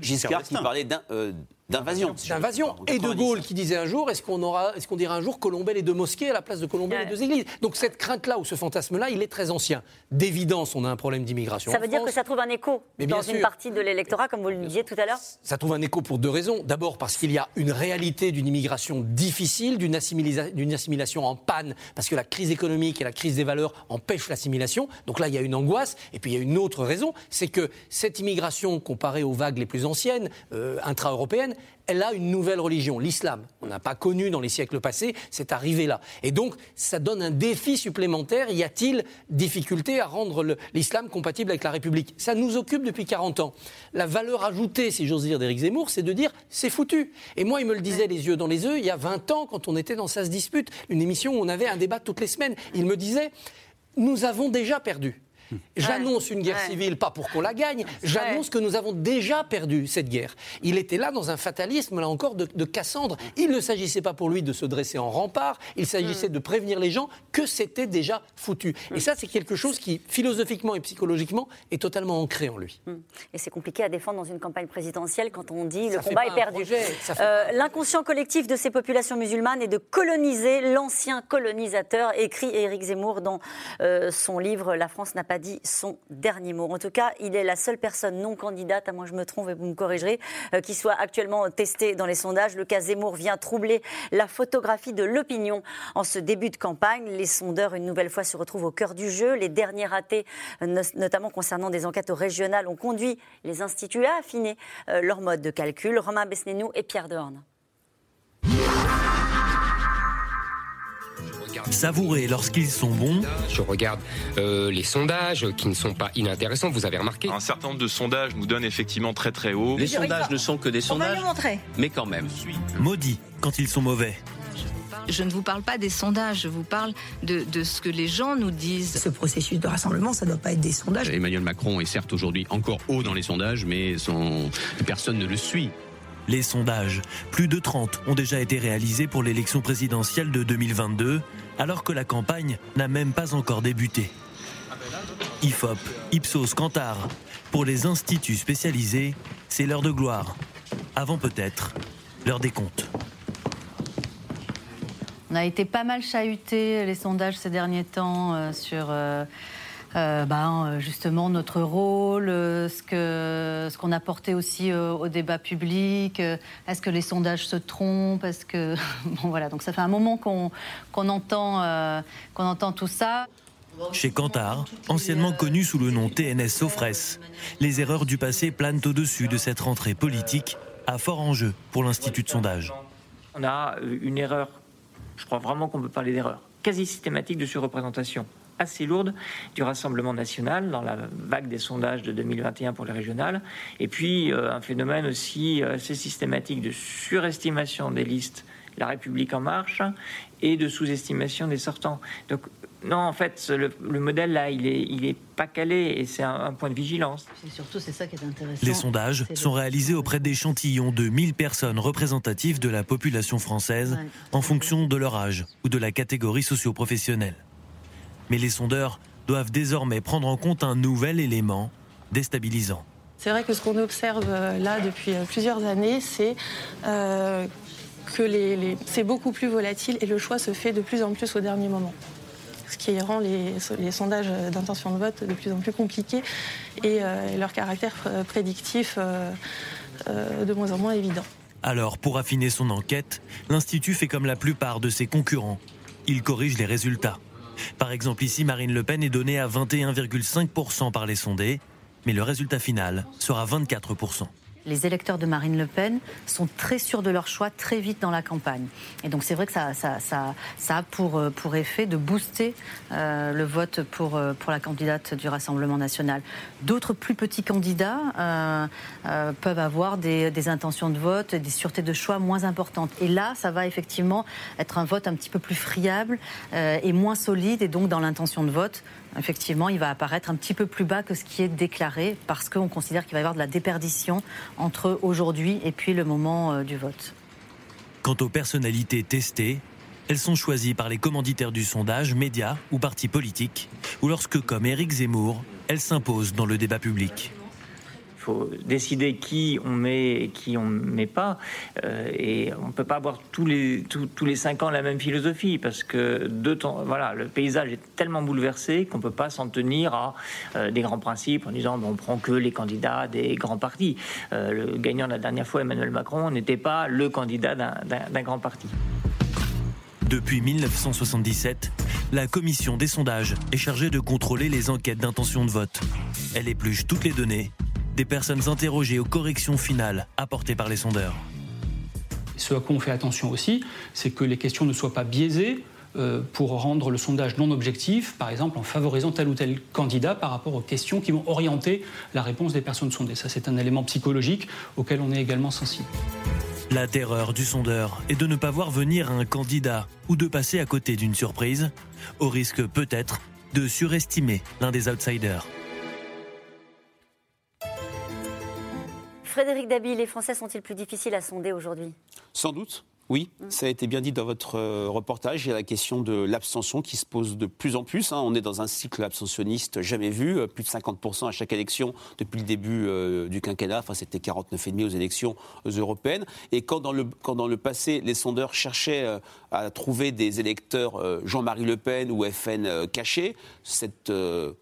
Speaker 2: Giscard qui parlait d'un. Euh, D'invasion.
Speaker 3: D'invasion. Et De Gaulle qui disait un jour, est-ce qu'on aura, est-ce qu'on dira un jour colomber les deux mosquées à la place de colomber les deux églises? Donc cette crainte-là ou ce fantasme-là, il est très ancien. D'évidence, on a un problème d'immigration.
Speaker 1: Ça veut dire que ça trouve un écho dans une partie de l'électorat, comme vous le disiez tout à l'heure
Speaker 3: Ça trouve un écho pour deux raisons. D'abord parce qu'il y a une réalité d'une immigration difficile, d'une assimilation en panne, parce que la crise économique et la crise des valeurs empêchent l'assimilation. Donc là, il y a une angoisse. Et puis il y a une autre raison, c'est que cette immigration, comparée aux vagues les plus anciennes, euh, intra-européennes, elle a une nouvelle religion, l'islam. On n'a pas connu dans les siècles passés, c'est arrivé là. Et donc, ça donne un défi supplémentaire. Y a-t-il difficulté à rendre l'islam compatible avec la République? Ça nous occupe depuis 40 ans. La valeur ajoutée, si j'ose dire, d'Éric Zemmour, c'est de dire c'est foutu. Et moi, il me le disait les yeux dans les yeux il y a 20 ans, quand on était dans Ça se dispute, une émission où on avait un débat toutes les semaines. Il me disait nous avons déjà perdu. J'annonce une guerre civile, pas pour qu'on la gagne, j'annonce que nous avons déjà perdu cette guerre. Il était là dans un fatalisme, là encore, de, Cassandre. Il ne s'agissait pas pour lui de se dresser en rempart, il s'agissait mm. de prévenir les gens que c'était déjà foutu. Et mm. ça, c'est quelque chose qui, philosophiquement et psychologiquement, est totalement ancré en lui. Mm.
Speaker 1: Et c'est compliqué à défendre dans une campagne présidentielle quand on dit le combat est perdu. Euh, l'inconscient collectif de ces populations musulmanes est de coloniser l'ancien colonisateur, écrit Éric Zemmour dans euh, son livre La France n'a pas dit son dernier mot. En tout cas, il est la seule personne non candidate, à moi je me trompe et vous me corrigerez, euh, qui soit actuellement testée dans les sondages. Le cas Zemmour vient troubler la photographie de l'opinion en ce début de campagne. Les sondeurs, une nouvelle fois, se retrouvent au cœur du jeu. Les derniers ratés, notamment concernant des enquêtes régionales, ont conduit les instituts à affiner euh, leur mode de calcul. Romain Besnénou et Pierre Dehorne.
Speaker 7: Savourer lorsqu'ils sont bons.
Speaker 6: Je regarde euh, les sondages qui ne sont pas inintéressants, vous avez remarqué.
Speaker 11: Un certain nombre de sondages nous donnent effectivement très très haut.
Speaker 13: Les sondages ne sont que des sondages. Mais quand même.
Speaker 7: Maudit quand ils sont mauvais.
Speaker 14: Je ne vous parle pas des sondages, je vous parle de, de, ce que les gens nous disent.
Speaker 15: Ce processus de rassemblement, ça ne doit pas être des sondages.
Speaker 13: Emmanuel Macron est certes aujourd'hui encore haut dans les sondages, mais son... personne ne le suit.
Speaker 7: Les sondages. Plus de 30 ont déjà été réalisés pour l'élection présidentielle de 2022, alors que la campagne n'a même pas encore débuté. IFOP, Ipsos, Kantar. Pour les instituts spécialisés, c'est l'heure de gloire. Avant peut-être l'heure des comptes.
Speaker 16: On a été pas mal chahuté les sondages ces derniers temps euh, sur euh, euh, ben, justement notre rôle, ce que ce qu'on a porté aussi au débat public. Est-ce que les sondages se trompent Est-ce que bon voilà donc ça fait un moment qu'on qu'on entend qu'on entend tout ça.
Speaker 7: Chez Kantar, anciennement connu sous le nom TNS Sofres, les erreurs du passé planent au-dessus de cette rentrée politique à fort enjeu pour l'Institut de sondage.
Speaker 17: On a une erreur, je crois vraiment qu'on peut parler d'erreur, quasi systématique de surreprésentation assez lourde du Rassemblement national dans la vague des sondages de 2021 pour les régionales, et puis euh, un phénomène aussi assez systématique de surestimation des listes La République en marche et de sous-estimation des sortants. Donc non, en fait, le, modèle là, il est, il est pas calé et c'est un, point de vigilance.
Speaker 16: surtout, c'est ça qui est intéressant.
Speaker 7: Les sondages sont réalisés auprès d'échantillons de 1000 personnes représentatives de la population française en fonction de leur âge ou de la catégorie socio-professionnelle. Mais les sondeurs doivent désormais prendre en compte un nouvel élément déstabilisant.
Speaker 18: C'est vrai que ce qu'on observe euh, là depuis euh, plusieurs années, c'est euh, que les, c'est beaucoup plus volatile et le choix se fait de plus en plus au dernier moment ce qui rend les, sondages d'intention de vote de plus en plus compliqués et, euh, leur caractère prédictif euh, de moins en moins évident.
Speaker 7: Alors, pour affiner son enquête, l'Institut fait comme la plupart de ses concurrents. Il corrige les résultats. Par exemple, ici, Marine Le Pen est donnée à 21,5% par les sondés, mais le résultat final sera 24%
Speaker 16: les électeurs de Marine Le Pen sont très sûrs de leur choix très vite dans la campagne. Et donc c'est vrai que ça, a pour, euh, pour effet de booster euh, le vote pour, euh, pour la candidate du Rassemblement national. D'autres plus petits candidats peuvent avoir des, des, intentions de vote, des sûretés de choix moins importantes. Et là, ça va effectivement être un vote un petit peu plus friable et moins solide. Et donc dans l'intention de vote, effectivement, il va apparaître un petit peu plus bas que ce qui est déclaré parce qu'on considère qu'il va y avoir de la déperdition entre aujourd'hui et puis le moment euh, du vote.
Speaker 7: Quant aux personnalités testées, elles sont choisies par les commanditaires du sondage, médias ou partis politiques, ou lorsque, comme Éric Zemmour, elles s'imposent dans le débat public.
Speaker 17: Décider qui on met et qui on met pas. Euh, et on peut pas avoir tous les, tous, les cinq ans la même philosophie parce que de temps, voilà, le paysage est tellement bouleversé qu'on peut pas s'en tenir à euh, des grands principes en disant bon, on prend que les candidats des grands partis. Euh, le gagnant la dernière fois, Emmanuel Macron, n'était pas le candidat d'un grand parti.
Speaker 7: Depuis 1977, la commission des sondages est chargée de contrôler les enquêtes d'intention de vote. Elle épluche toutes les données des personnes interrogées aux corrections finales apportées par les sondeurs.
Speaker 19: Ce à quoi on fait attention aussi, c'est que les questions ne soient pas biaisées euh, pour rendre le sondage non objectif, par exemple en favorisant tel ou tel candidat par rapport aux questions qui vont orienter la réponse des personnes sondées. Ça, c'est un élément psychologique auquel on est également sensible.
Speaker 7: La terreur du sondeur est de ne pas voir venir un candidat ou de passer à côté d'une surprise, au risque peut-être de surestimer l'un des outsiders.
Speaker 1: Frédéric Dabi, les Français sont-ils plus difficiles à sonder aujourd'hui?
Speaker 2: Sans doute. Oui, ça a été bien dit dans votre euh, reportage. Il y a la question de l'abstention qui se pose de plus en plus. Hein. On est dans un cycle abstentionniste jamais vu, euh, plus de 50% à chaque élection depuis le début euh, du quinquennat. Enfin, c'était 49,5 aux élections européennes. Et quand dans, le, quand dans le passé, les sondeurs cherchaient à trouver des électeurs Jean-Marie Le Pen ou FN cachés, cette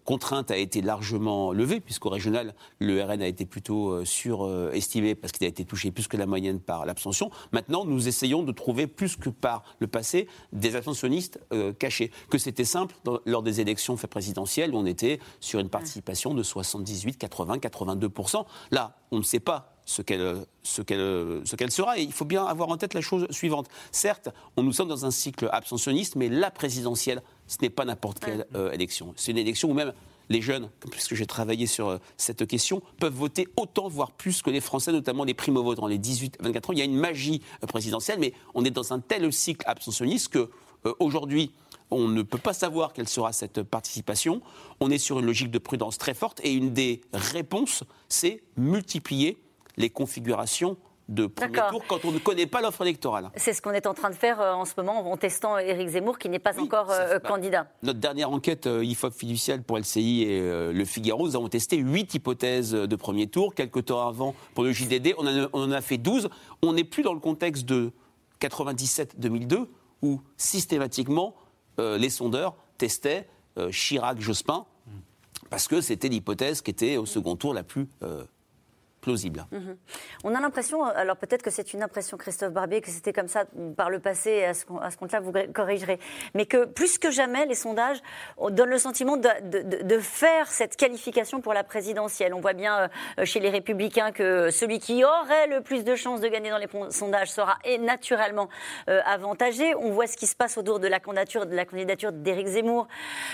Speaker 2: contrainte a été largement levée, puisqu'au régional, le RN a été plutôt surestimé parce qu'il a été touché plus que la moyenne par l'abstention. Maintenant, nous essayons de trouver, plus que par le passé, des abstentionnistes euh, cachés. Que c'était simple lors des élections présidentielles où on était sur une participation de 78, 80, 82% Là, on ne sait pas ce qu'elle ce qu'elle ce qu'elle sera. Et il faut bien avoir en tête la chose suivante. Certes, on nous sommes dans un cycle abstentionniste, mais la présidentielle, ce n'est pas n'importe quelle euh, élection. C'est une élection où même les jeunes, puisque j'ai travaillé sur euh, cette question, peuvent voter autant, voire plus que les Français, notamment les primo-votants, les 18-24 ans. Il y a une magie euh, présidentielle, mais on est dans un tel cycle abstentionniste que euh, aujourd'hui, on ne peut pas savoir quelle sera cette participation. On est sur une logique de prudence très forte et une des réponses, c'est multiplier les configurations de premier tour quand on ne connaît pas l'offre électorale.
Speaker 1: C'est ce qu'on est en train de faire euh, en ce moment en testant Éric Zemmour qui n'est pas encore euh, candidat.
Speaker 2: Notre dernière enquête euh, IFOP fiduciale pour LCI et Le Figaro, nous avons testé huit hypothèses de premier tour. Quelques temps avant, pour le JDD, on en a, on en a fait 12. On n'est plus dans le contexte de 97-2002 où systématiquement les sondeurs testaient Chirac-Jospin parce que c'était l'hypothèse qui était au second tour la plus
Speaker 1: Mhm. On a l'impression, alors peut-être que c'est une impression, Christophe Barbier, que c'était comme ça par le passé, à ce, compte-là, vous corrigerez, mais que plus que jamais, les sondages donnent le sentiment de, faire cette qualification pour la présidentielle. On voit bien euh, chez les Républicains que celui qui aurait le plus de chances de gagner dans les sondages sera naturellement euh, avantagé. On voit ce qui se passe autour de la candidature, de la candidature d'Éric Zemmour,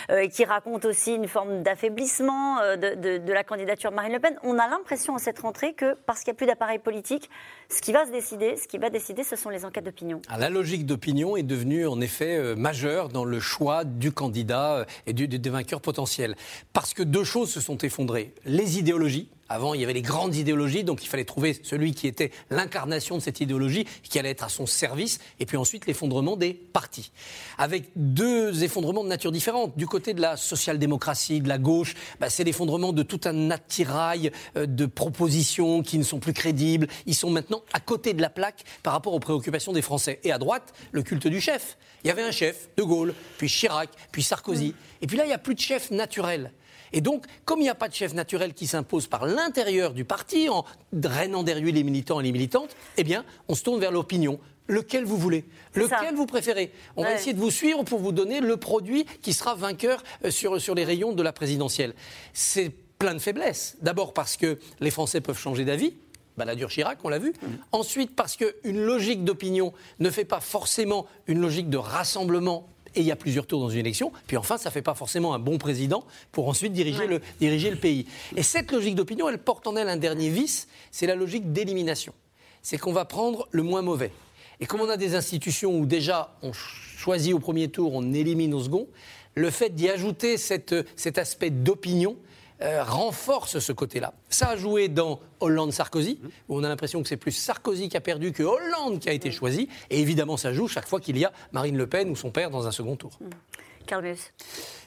Speaker 1: euh, qui raconte aussi une forme d'affaiblissement de, de la candidature de Marine Le Pen. On a l'impression en cette rentrée que parce qu'il n'y a plus d'appareil politique, ce qui va se décider, ce qui va décider, ce sont les enquêtes d'opinion.
Speaker 3: Ah, la logique d'opinion est devenue en effet euh, majeure dans le choix du candidat euh, et des vainqueurs potentiels. Parce que deux choses se sont effondrées. Les idéologies, avant, il y avait les grandes idéologies, donc il fallait trouver celui qui était l'incarnation de cette idéologie, qui allait être à son service, et puis ensuite l'effondrement des partis. Avec deux effondrements de nature différente. Du côté de la social-démocratie, de la gauche, bah, c'est l'effondrement de tout un attirail euh, de propositions qui ne sont plus crédibles. Ils sont maintenant à côté de la plaque par rapport aux préoccupations des Français. Et à droite, le culte du chef. Il y avait un chef, De Gaulle, puis Chirac, puis Sarkozy. Et puis là, il n'y a plus de chef naturel. Et donc, comme il n'y a pas de chef naturel qui s'impose par l'intérieur du parti, en drainant derrière les militants et les militantes, eh bien, on se tourne vers l'opinion. Lequel vous voulez? Lequel vous préférez? On va essayer de vous suivre pour vous donner le produit qui sera vainqueur euh, sur, sur les rayons de la présidentielle. C'est plein de faiblesses. D'abord parce que les Français peuvent changer d'avis. Balladur Chirac, on l'a vu. Mmh. Ensuite, parce qu'une logique d'opinion ne fait pas forcément une logique de rassemblement et il y a plusieurs tours dans une élection. Puis enfin, ça ne fait pas forcément un bon président pour ensuite diriger, le, diriger le pays. Et cette logique d'opinion, elle porte en elle un dernier vice, c'est la logique d'élimination. C'est qu'on va prendre le moins mauvais. Et comme on a des institutions où déjà on choisit au premier tour, on élimine au second, le fait d'y ajouter cette, cet aspect d'opinion, euh, renforce ce côté-là. Ça a joué dans Hollande-Sarkozy, où on a l'impression que c'est plus Sarkozy qui a perdu que Hollande qui a été choisi. Et évidemment, ça joue chaque fois qu'il y a Marine Le Pen ou son père dans un second tour. Mmh.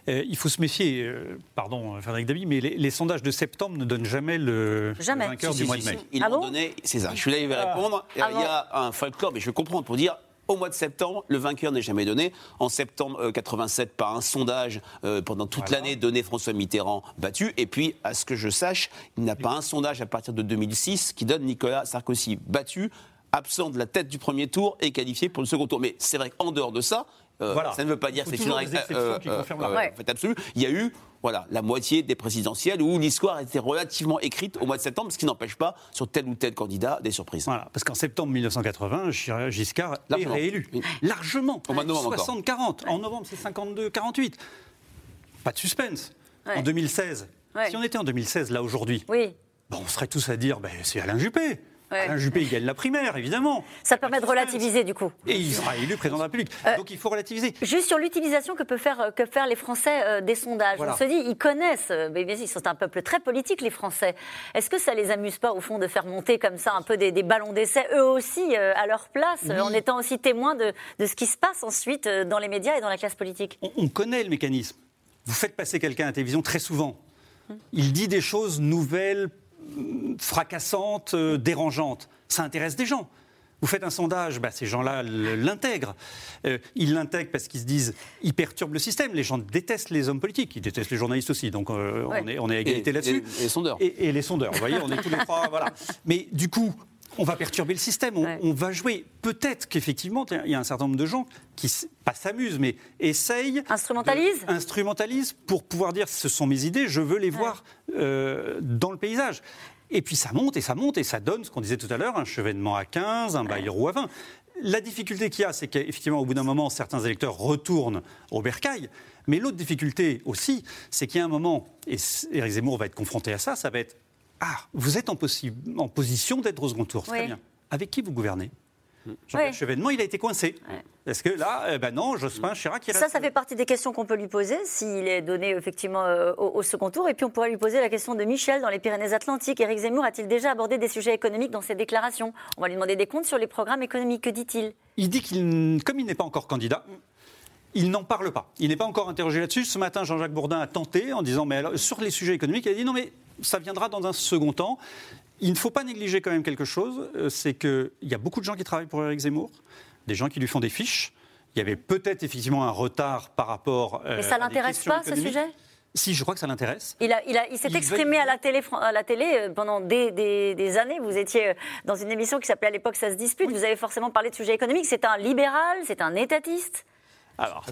Speaker 4: Euh, il faut se méfier, euh, pardon Frédéric Dabi, mais les, sondages de septembre ne donnent jamais le, vainqueur du mois de mai.
Speaker 2: Ils ah donné, c'est ça. Je suis là, il va ah. répondre. Ah il y a un folklore, mais je comprends pour dire au mois de septembre, le vainqueur n'est jamais donné. En septembre 87, euh, par un sondage euh, pendant toute l'année donné François Mitterrand battu. Et puis, à ce que je sache, il n'y a pas un sondage à partir de 2006 qui donne Nicolas Sarkozy battu absent de la tête du premier tour et qualifié pour le second tour. Mais c'est vrai qu'en dehors de ça, euh, ça ne veut pas dire que c'est une règle euh, euh, absolue. Il y a eu voilà, la moitié des présidentielles où l'histoire était relativement écrite au mois de septembre, ce qui n'empêche pas sur tel ou tel candidat des surprises.
Speaker 4: Voilà, parce qu'en septembre 1980, Giscard est réélu. Largement. Au mois de novembre 60-40. En novembre, c'est 52-48. Pas de suspense. En 2016. Si on était en 2016, là, aujourd'hui, oui. bon, on serait tous à dire ben, c'est Alain Juppé. Alain Juppé, il gagne la primaire, évidemment.
Speaker 1: Ça permet de relativiser, du coup.
Speaker 4: Et il sera élu président de la République. Euh, Donc il faut relativiser.
Speaker 1: Juste sur l'utilisation que peuvent faire, que faire les Français euh, des sondages. On se dit, ils connaissent, euh, mais ils sont un peuple très politique, les Français. Est-ce que ça les amuse pas, au fond, de faire monter comme ça un peu des, ballons d'essai, eux aussi, à leur place, en étant aussi témoins de, de, ce qui se passe ensuite dans les médias et dans la classe politique?
Speaker 4: On, on connaît le mécanisme. Vous faites passer quelqu'un à la télévision très souvent. Il dit des choses nouvelles, fracassante, euh, dérangeante. Ça intéresse des gens. Vous faites un sondage, bah, ces gens-là l'intègrent. Euh, ils l'intègrent parce qu'ils se disent, ils perturbent le système. Les gens détestent les hommes politiques, ils détestent les journalistes aussi. Donc euh, on, est, on est à égalité là-dessus.
Speaker 2: Et, les sondeurs.
Speaker 4: Et, les sondeurs. Vous voyez, on est tous les trois. Voilà. Mais du coup, on va perturber le système, on, va jouer. Peut-être qu'effectivement, il y a un certain nombre de gens qui, pas s'amusent, mais essayent.
Speaker 1: Instrumentalisent
Speaker 4: Instrumentalisent pour pouvoir dire ce sont mes idées, je veux les voir euh, dans le paysage. Et puis ça monte et ça monte et ça donne ce qu'on disait tout à l'heure, un chevènement à 15, un Bayrou à 20. La difficulté qu'il y a, c'est qu'effectivement, au bout d'un moment, certains électeurs retournent au bercail. Mais l'autre difficulté aussi, c'est qu'il y a un moment, et Éric Zemmour va être confronté à ça, ça va être Ah, vous êtes en, en position d'être au second tour, très bien. Avec qui vous gouvernez? Jean-Pierre Chevènement, il a été coincé. Est-ce que là, eh ben non, Jospin Chirac, il
Speaker 1: Ça, ça fait partie des questions qu'on peut lui poser s'il est donné effectivement euh, au, au, second tour. Et puis on pourrait lui poser la question de Michel dans les Pyrénées-Atlantiques. Éric Zemmour a-t-il déjà abordé des sujets économiques dans ses déclarations? On va lui demander des comptes sur les programmes économiques. Que dit-il?
Speaker 4: Il dit qu'il, comme il n'est pas encore candidat, il n'en parle pas. Il n'est pas encore interrogé là-dessus. Ce matin, Jean-Jacques Bourdin a tenté en disant, mais alors, sur les sujets économiques, il a dit non, mais ça viendra dans un second temps. Il ne faut pas négliger quand même quelque chose, euh, c'est qu'il y a beaucoup de gens qui travaillent pour Éric Zemmour, des gens qui lui font des fiches. Il y avait peut-être effectivement un retard par rapport.
Speaker 1: Euh, Mais ça l'intéresse pas ce sujet?
Speaker 4: Si, je crois que ça l'intéresse.
Speaker 1: Il, a, il, a, il s'est exprimé à la télé, à la télé euh, pendant des, des, des, années. Vous étiez dans une émission qui s'appelait à l'époque Ça se dispute. Vous avez forcément parlé de sujets économiques. C'est un libéral, c'est un étatiste.
Speaker 3: Alors,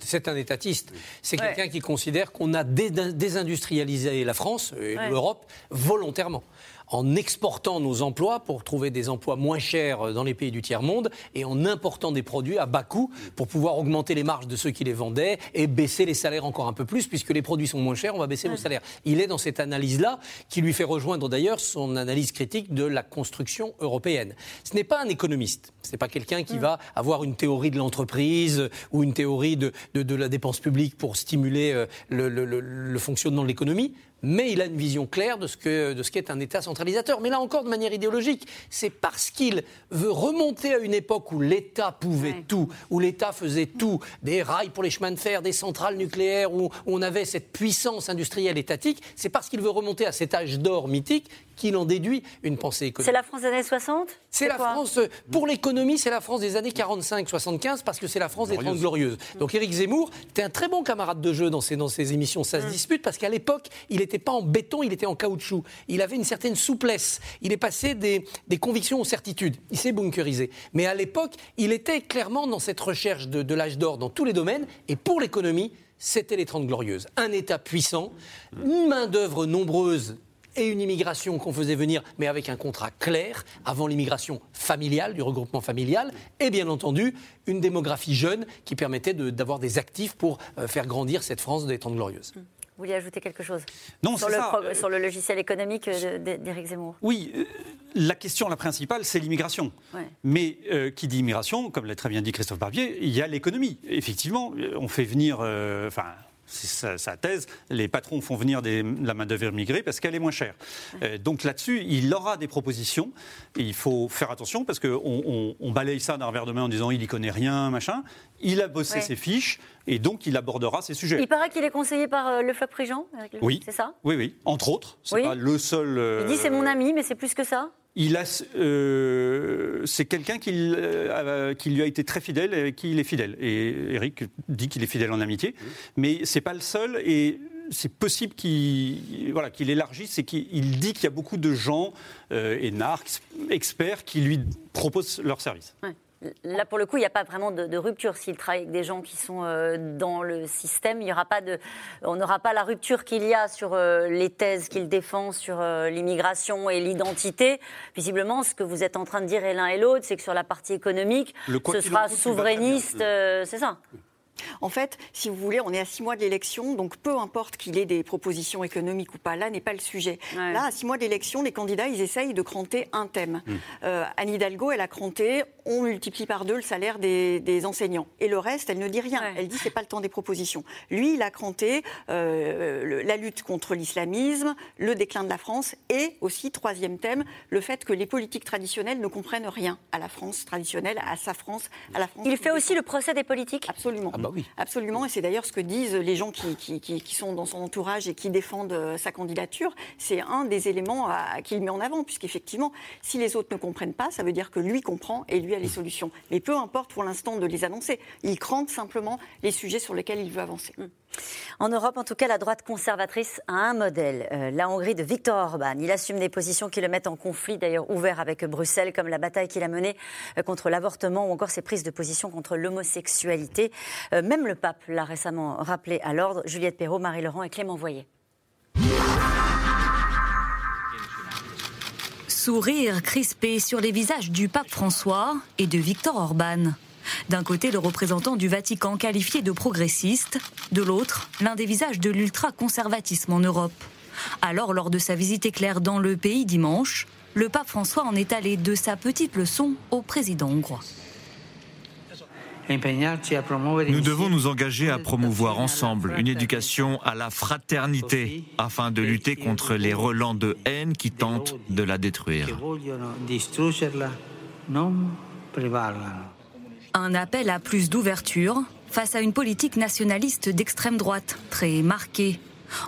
Speaker 3: c'est un étatiste. C'est ouais. quelqu'un qui considère qu'on a désindustrialisé la France et ouais. l'Europe volontairement en exportant nos emplois pour trouver des emplois moins chers dans les pays du tiers-monde et en important des produits à bas coût pour pouvoir augmenter les marges de ceux qui les vendaient et baisser les salaires encore un peu plus puisque les produits sont moins chers, on va baisser nos salaires. Il est dans cette analyse-là qui lui fait rejoindre d'ailleurs son analyse critique de la construction européenne. Ce n'est pas un économiste, ce n'est pas quelqu'un qui mmh. va avoir une théorie de l'entreprise ou une théorie de, de, de, la dépense publique pour stimuler euh, le, le, le, le fonctionnement de l'économie mais il a une vision claire de ce, que, de ce qu'est un État centralisateur. Mais là encore, de manière idéologique, c'est parce qu'il veut remonter à une époque où l'État pouvait ouais. tout, où l'État faisait tout, des rails pour les chemins de fer, des centrales nucléaires, où, où on avait cette puissance industrielle étatique, c'est parce qu'il veut remonter à cet âge d'or mythique qu'il en déduit une pensée économique.
Speaker 1: C'est la France des années 60
Speaker 3: C'est la France, pour l'économie, c'est la France des années 45-75, parce que c'est la France des Trente Glorieuses. Donc Éric Zemmour, était un très bon camarade de jeu dans ses, dans ses émissions, ça se mmh. dispute, parce qu'à l'époque, il n'était pas en béton, il était en caoutchouc. Il avait une certaine souplesse. Il est passé des, des convictions aux certitudes. Il s'est bunkerisé. Mais à l'époque, il était clairement dans cette recherche de, de l'âge d'or dans tous les domaines, et pour l'économie, c'était les Trente Glorieuses. Un État puissant, une main-d'œuvre nombreuse et une immigration qu'on faisait venir, mais avec un contrat clair, avant l'immigration familiale, du regroupement familial, et bien entendu, une démographie jeune qui permettait de, d'avoir des actifs pour euh, faire grandir cette France des Trente Glorieuses.
Speaker 1: Vous vouliez ajouter quelque chose
Speaker 4: non,
Speaker 1: sur, le
Speaker 4: ça.
Speaker 1: pro- sur le logiciel économique d'Éric Zemmour?
Speaker 4: Oui, euh, la question, la principale, c'est l'immigration.
Speaker 1: Ouais.
Speaker 4: Mais euh, qui dit immigration, comme l'a très bien dit Christophe Barbier, il y a l'économie. Effectivement, on fait venir, euh, enfin, c'est sa, sa, thèse, les patrons font venir des, la main-d'œuvre immigrée parce qu'elle est moins chère. Euh, donc là-dessus, il aura des propositions. Il faut faire attention parce qu'on on, on balaye ça d'un revers de main en disant il n'y connaît rien, machin. Il a bossé
Speaker 1: Ouais.
Speaker 4: ses fiches et donc il abordera ces sujets.
Speaker 1: Il paraît qu'il est conseillé par euh, le Floc Prigent
Speaker 4: Oui.
Speaker 1: C'est ça?
Speaker 4: Oui, oui. Entre autres, c'est
Speaker 1: Oui.
Speaker 4: pas le seul. euh,
Speaker 1: Il dit c'est mon ami, mais c'est plus que ça?
Speaker 4: Il a, euh, c'est quelqu'un qui, euh, qui, lui a été très fidèle et qui il est fidèle. Et Eric dit qu'il est fidèle en amitié, mais c'est pas le seul. Et c'est possible qu'il voilà, qu'il élargisse et qu'il dit qu'il y a beaucoup de gens, euh, énarques, experts, qui lui proposent leurs services.
Speaker 1: Ouais. Là, pour le coup, il n'y a pas vraiment de, de rupture. S'il travaille avec des gens qui sont euh, dans le système, il y aura pas de, on n'aura pas la rupture qu'il y a sur euh, les thèses qu'il défend sur euh, l'immigration et l'identité. Visiblement, ce que vous êtes en train de dire et l'un et l'autre, c'est que sur la partie économique,
Speaker 5: Le
Speaker 1: ce sera souverainiste, c'est ça
Speaker 5: En fait, si vous voulez, on est à six mois de l'élection, donc peu importe qu'il ait des propositions économiques ou pas, là n'est pas le sujet.
Speaker 1: Ouais.
Speaker 5: Là, à six mois de l'élection, les candidats, ils essayent de cranter un thème.
Speaker 1: Mm.
Speaker 5: Euh, Anne Hidalgo, elle a cranté, on multiplie par deux le salaire des, des enseignants. Et le reste, elle ne dit rien. Elle dit c'est pas le temps des propositions. Lui, il a cranté euh, le- la lutte contre l'islamisme, le déclin de la France et aussi, troisième thème, le fait que les politiques traditionnelles ne comprennent rien à la France traditionnelle, à sa France, à la France.
Speaker 1: Il fait aussi le procès des politiques?
Speaker 5: Absolument.
Speaker 3: Ah bah oui.
Speaker 5: Absolument, et c'est d'ailleurs ce que disent les gens qui, qui- qui- qui sont dans son entourage et qui défendent euh, sa candidature. C'est un des éléments qu'il met en avant, puisqu'effectivement, si les autres ne comprennent pas, ça veut dire que lui comprend et lui a les solutions. Mais peu importe pour l'instant de les annoncer. Il crante simplement les sujets sur lesquels il veut avancer.
Speaker 1: En Europe, en tout cas, la droite conservatrice a un modèle, euh, la Hongrie de Viktor Orban. Il assume des positions qui le mettent en conflit, d'ailleurs ouvert avec Bruxelles, comme la bataille qu'il a menée euh, contre l'avortement ou encore ses prises de position contre l'homosexualité. Euh, même le pape l'a récemment rappelé à l'ordre. Juliette Perrault, Marie Laurent et Clément Voyer.
Speaker 20: Sourire crispé sur les visages du pape François et de Viktor Orban. D'un côté, le représentant du Vatican qualifié de progressiste, de l'autre, l'un des visages de l'ultra-conservatisme en Europe. Alors, lors de sa visite éclair dans le pays dimanche, le pape François en est allé de sa petite leçon au président hongrois.
Speaker 21: Nous devons nous engager à promouvoir ensemble une éducation à la fraternité afin de lutter contre les relents de haine qui tentent de la détruire.
Speaker 20: Un appel à plus d'ouverture face à une politique nationaliste d'extrême droite très marquée.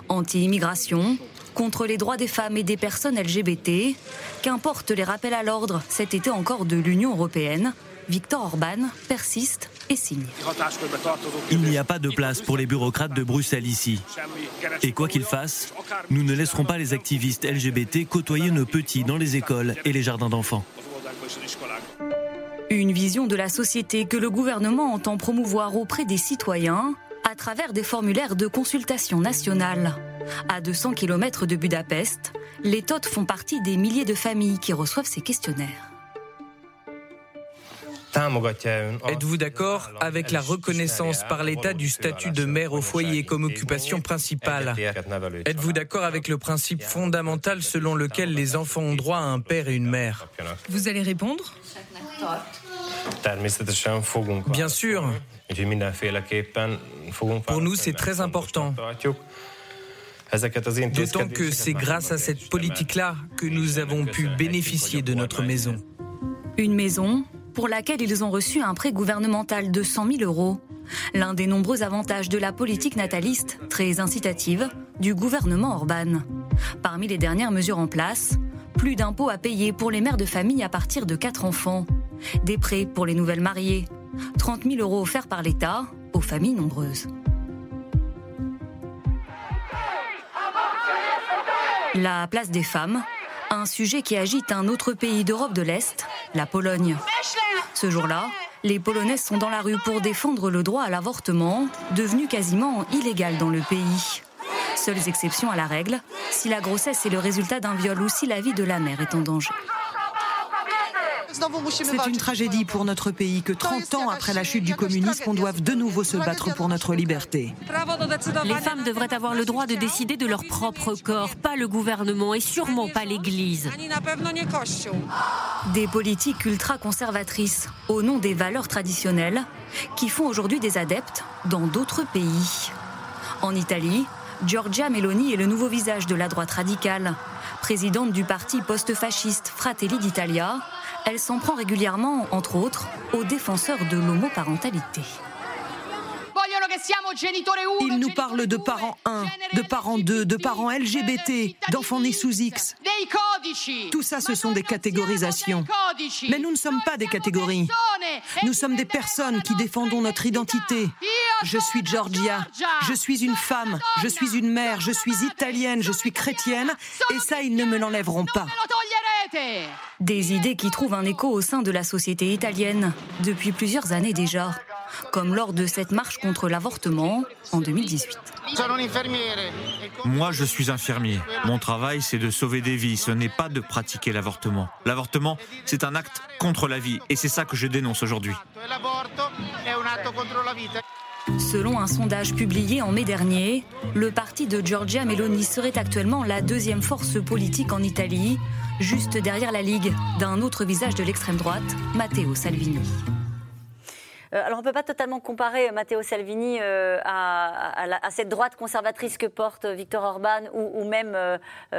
Speaker 20: Anti-immigration, contre les droits des femmes et des personnes LGBT, qu'importe les rappels à l'ordre cet été encore de l'Union européenne, Viktor Orban persiste et signe.
Speaker 7: Il n'y a pas de place pour les bureaucrates de Bruxelles ici. Et quoi qu'ils fassent, nous ne laisserons pas les activistes LGBT côtoyer nos petits dans les écoles et les jardins d'enfants.
Speaker 20: Une vision de la société que le gouvernement entend promouvoir auprès des citoyens à travers des formulaires de consultation nationale. À 200 km de Budapest, les TOT font partie des milliers de familles qui reçoivent ces questionnaires.
Speaker 22: Êtes-vous d'accord avec la reconnaissance par l'État du statut de mère au foyer comme occupation principale? Êtes-vous d'accord avec le principe fondamental selon lequel les enfants ont droit à un père et une mère?
Speaker 23: Vous allez répondre?
Speaker 22: Bien sûr. Pour nous, c'est très important. D'autant que c'est grâce à cette politique-là que nous avons pu bénéficier de notre maison.
Speaker 20: Une maison pour laquelle ils ont reçu un prêt gouvernemental de 100 000 euros. L'un des nombreux avantages de la politique nataliste, très incitative, du gouvernement Orban. Parmi les dernières mesures en place, plus d'impôts à payer pour les mères de famille à partir de 4 enfants, des prêts pour les nouvelles mariées, 30 000 euros offerts par l'État aux familles nombreuses. La place des femmes, un sujet qui agite un autre pays d'Europe de l'Est, la Pologne. Ce jour-là, les Polonaises sont dans la rue pour défendre le droit à l'avortement, devenu quasiment illégal dans le pays. Seules exceptions à la règle, si la grossesse est le résultat d'un viol ou si la vie de la mère est en danger.
Speaker 24: C'est une tragédie pour notre pays que 30 ans après la chute du communisme, on doive de nouveau se battre pour notre liberté.
Speaker 9: Les femmes devraient avoir le droit de décider de leur propre corps, pas le gouvernement et sûrement pas l'Église.
Speaker 20: Des politiques ultra-conservatrices au nom des valeurs traditionnelles qui font aujourd'hui des adeptes dans d'autres pays. En Italie, Giorgia Meloni est le nouveau visage de la droite radicale. Présidente du parti post-fasciste Fratelli d'Italia, elle s'en prend régulièrement, entre autres, aux défenseurs de l'homoparentalité.
Speaker 24: Ils nous parlent de parents 1, de parents 2, de parents LGBT, d'enfants nés sous X. Tout ça, ce sont des catégorisations. Mais nous ne sommes pas des catégories. Nous sommes des personnes qui défendons notre identité. Je suis Georgia, je suis une femme, je suis une mère, je suis italienne, je suis chrétienne, et ça, ils ne me l'enlèveront pas.
Speaker 20: Des idées qui trouvent un écho au sein de la société italienne depuis plusieurs années déjà, comme lors de cette marche contre l'avortement en 2018.
Speaker 21: Moi, je suis infirmier. Mon travail, c'est de sauver des vies, ce n'est pas de pratiquer l'avortement. L'avortement, c'est un acte contre la vie, et c'est ça que je dénonce aujourd'hui.
Speaker 20: Selon un sondage publié en mai dernier, le parti de Giorgia Meloni serait actuellement la deuxième force politique en Italie, juste derrière la Ligue d'un autre visage de l'extrême droite, Matteo Salvini.
Speaker 1: Euh, alors on ne peut pas totalement comparer Matteo Salvini euh, à, cette droite conservatrice que porte Victor Orban ou, même, euh,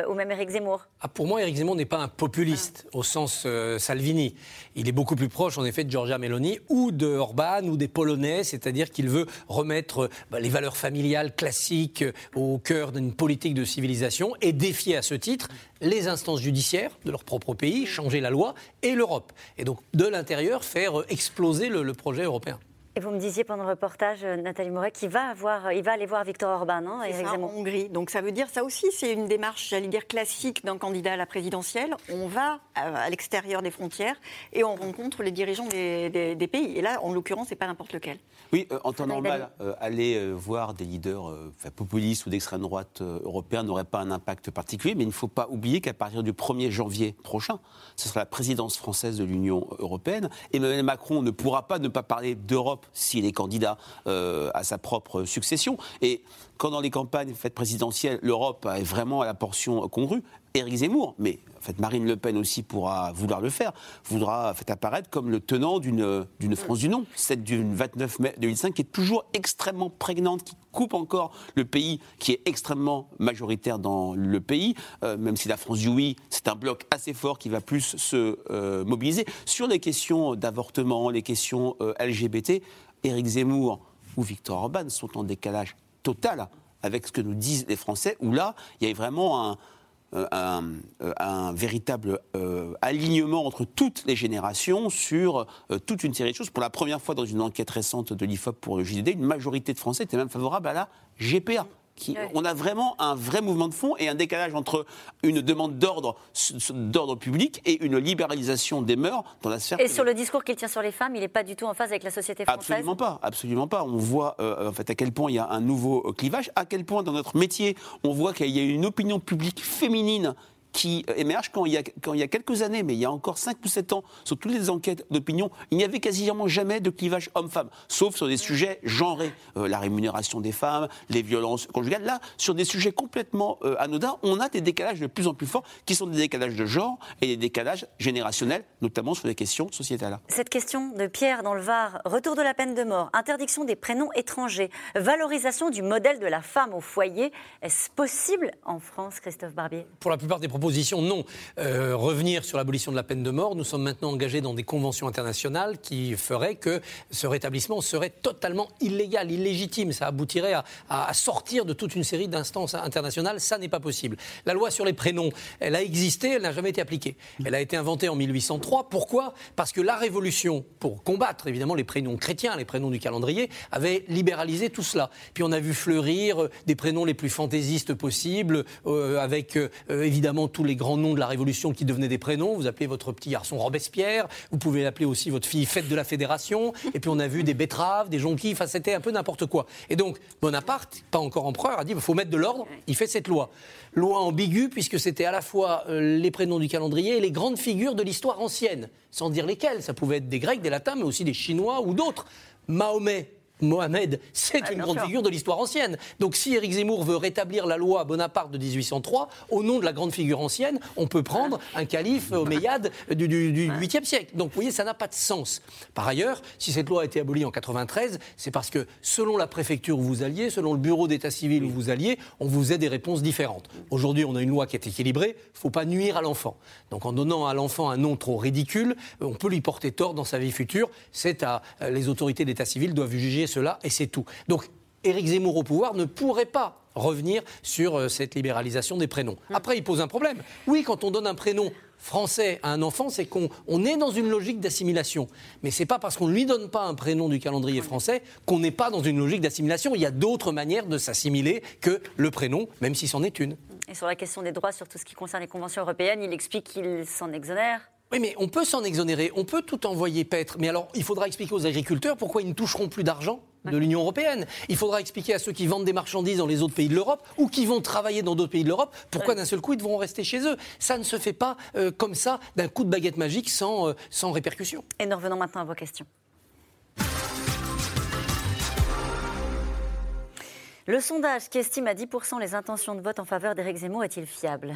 Speaker 1: ou même Éric Zemmour.
Speaker 3: Ah, pour moi, Éric Zemmour n'est pas un populiste au sens Salvini. Il est beaucoup plus proche, en effet, de Giorgia Meloni ou de Orban ou des Polonais, c'est-à-dire qu'il veut remettre bah, les valeurs familiales classiques au cœur d'une politique de civilisation et défier à ce titre les instances judiciaires de leur propre pays, changer la loi, et l'Europe. Et donc, de l'intérieur, faire exploser le, projet européen. Yeah.
Speaker 1: Et vous me disiez pendant le reportage, euh, Nathalie Moret, qu'il va, avoir, il va aller voir Victor Orban, hein,
Speaker 5: ça, en Hongrie. Donc ça veut dire, ça aussi, c'est une démarche, j'allais dire, classique d'un candidat à la présidentielle. On va à, l'extérieur des frontières et on rencontre les dirigeants des, pays. Et là, en l'occurrence, c'est pas n'importe lequel.
Speaker 2: Oui, euh, en temps normal, euh, aller voir des leaders populistes ou d'extrême droite européens n'aurait pas un impact particulier, mais il ne faut pas oublier qu'à partir du 1er janvier prochain, ce sera la présidence française de l'Union européenne. Emmanuel Macron ne pourra pas ne pas parler d'Europe s'il est candidat euh, à sa propre succession. Et quand dans les campagnes faites présidentielles, l'Europe est vraiment à la portion congrue, Éric Zemmour, mais Marine Le Pen aussi pourra vouloir le faire, voudra en apparaître comme le tenant d'une France du non, celle du 29 mai 2005 qui est toujours extrêmement prégnante, qui coupe encore le pays, qui est extrêmement majoritaire dans le pays, euh, même si la France du oui, c'est un bloc assez fort qui va plus se euh, mobiliser. Sur les questions d'avortement, les questions euh, LGBT, Éric Zemmour ou Victor Orban sont en décalage total avec ce que nous disent les Français, où là, il y a vraiment un, euh, un, véritable euh, alignement entre toutes les générations sur euh, toute une série de choses. Pour la première fois dans une enquête récente de l'IFOP pour le JDD, une majorité de Français était même favorable à la GPA. On a vraiment un vrai mouvement de fond et un décalage entre une demande d'ordre d'ordre public et une libéralisation des mœurs dans la sphère.
Speaker 1: Et sur le discours qu'il tient sur les femmes, il n'est pas du tout en phase avec la société française.
Speaker 2: Absolument pas, absolument pas. On voit euh, en fait à quel point il y a un nouveau clivage, à quel point dans notre métier on voit qu'il y a une opinion publique féminine qui émerge quand il, y a, quand il y a quelques années, mais il y a encore 5 ou 7 ans, sur toutes les enquêtes d'opinion, il n'y avait quasiment jamais de clivage homme-femme, sauf sur des sujets genrés, euh, la rémunération des femmes, les violences conjugales. Là, sur des sujets complètement euh, anodins, on a des décalages de plus en plus forts, qui sont des décalages de genre et des décalages générationnels, notamment sur les questions sociétales.
Speaker 1: Cette question de Pierre dans le Var, retour de la peine de mort, interdiction des prénoms étrangers, valorisation du modèle de la femme au foyer, est-ce possible en France, Christophe Barbier?
Speaker 3: Pour la plupart des position non. Euh, revenir sur l'abolition de la peine de mort, nous sommes maintenant engagés dans des conventions internationales qui feraient que ce rétablissement serait totalement illégal, illégitime. Ça aboutirait à, sortir de toute une série d'instances internationales. Ça n'est pas possible. La loi sur les prénoms, elle a existé, elle n'a jamais été appliquée. Elle a été inventée en 1803. Pourquoi? Parce que la Révolution, pour combattre évidemment les prénoms chrétiens, les prénoms du calendrier, avait libéralisé tout cela. Puis on a vu fleurir des prénoms les plus fantaisistes possibles, euh, avec euh, évidemment tous les grands noms de la Révolution qui devenaient des prénoms. Vous appelez votre petit garçon Robespierre, vous pouvez appeler aussi votre fille Fête de la Fédération, et puis on a vu des betteraves, des jonquilles, enfin c'était un peu n'importe quoi. Et donc Bonaparte, pas encore empereur, a dit il faut mettre de l'ordre, il fait cette loi. Loi ambiguë puisque c'était à la fois euh, les prénoms du calendrier et les grandes figures de l'histoire ancienne, sans dire lesquelles. Ça pouvait être des Grecs, des Latins, mais aussi des Chinois ou d'autres. Mahomet, Mohamed, c'est une grande figure de l'histoire ancienne. Donc si Éric Zemmour veut rétablir la loi Bonaparte de 1803, au nom de la grande figure ancienne, on peut prendre un calife omeyyade du, du, 8e siècle. Donc vous voyez, ça n'a pas de sens. Par ailleurs, si cette loi a été abolie en 93, c'est parce que selon la préfecture où vous alliez, selon le bureau d'état civil où vous alliez, on vous a des réponses différentes. Aujourd'hui, on a une loi qui est équilibrée, il ne faut pas nuire à l'enfant. Donc en donnant à l'enfant un nom trop ridicule, on peut lui porter tort dans sa vie future. C'est à les autorités d'état civil doivent juger cela et c'est tout. Donc Éric Zemmour au pouvoir ne pourrait pas revenir sur euh, cette libéralisation des prénoms. Hum. Après, il pose un problème. Oui, quand on donne un prénom français à un enfant, c'est qu'on est dans une logique d'assimilation. Mais ce n'est pas parce qu'on ne lui donne pas un prénom du calendrier français qu'on n'est pas dans une logique d'assimilation. Il y a d'autres manières de s'assimiler que le prénom, même si c'en est une.
Speaker 1: Et sur la question des droits, sur tout ce qui concerne les conventions européennes, il explique qu'il s'en exonère
Speaker 3: oui, mais on peut s'en exonérer, on peut tout envoyer paître. Mais alors, il faudra expliquer aux agriculteurs pourquoi ils ne toucheront plus d'argent de l'Union européenne. Il faudra expliquer à ceux qui vendent des marchandises dans les autres pays de l'Europe ou qui vont travailler dans d'autres pays de l'Europe pourquoi d'un seul coup ils devront rester chez eux. Ça ne se fait pas euh, comme ça d'un coup de baguette magique sans, euh, sans répercussion.
Speaker 1: Et nous revenons maintenant à vos questions. Le sondage qui estime à 10% les intentions de vote en faveur d'Éric Zemmour est-il fiable?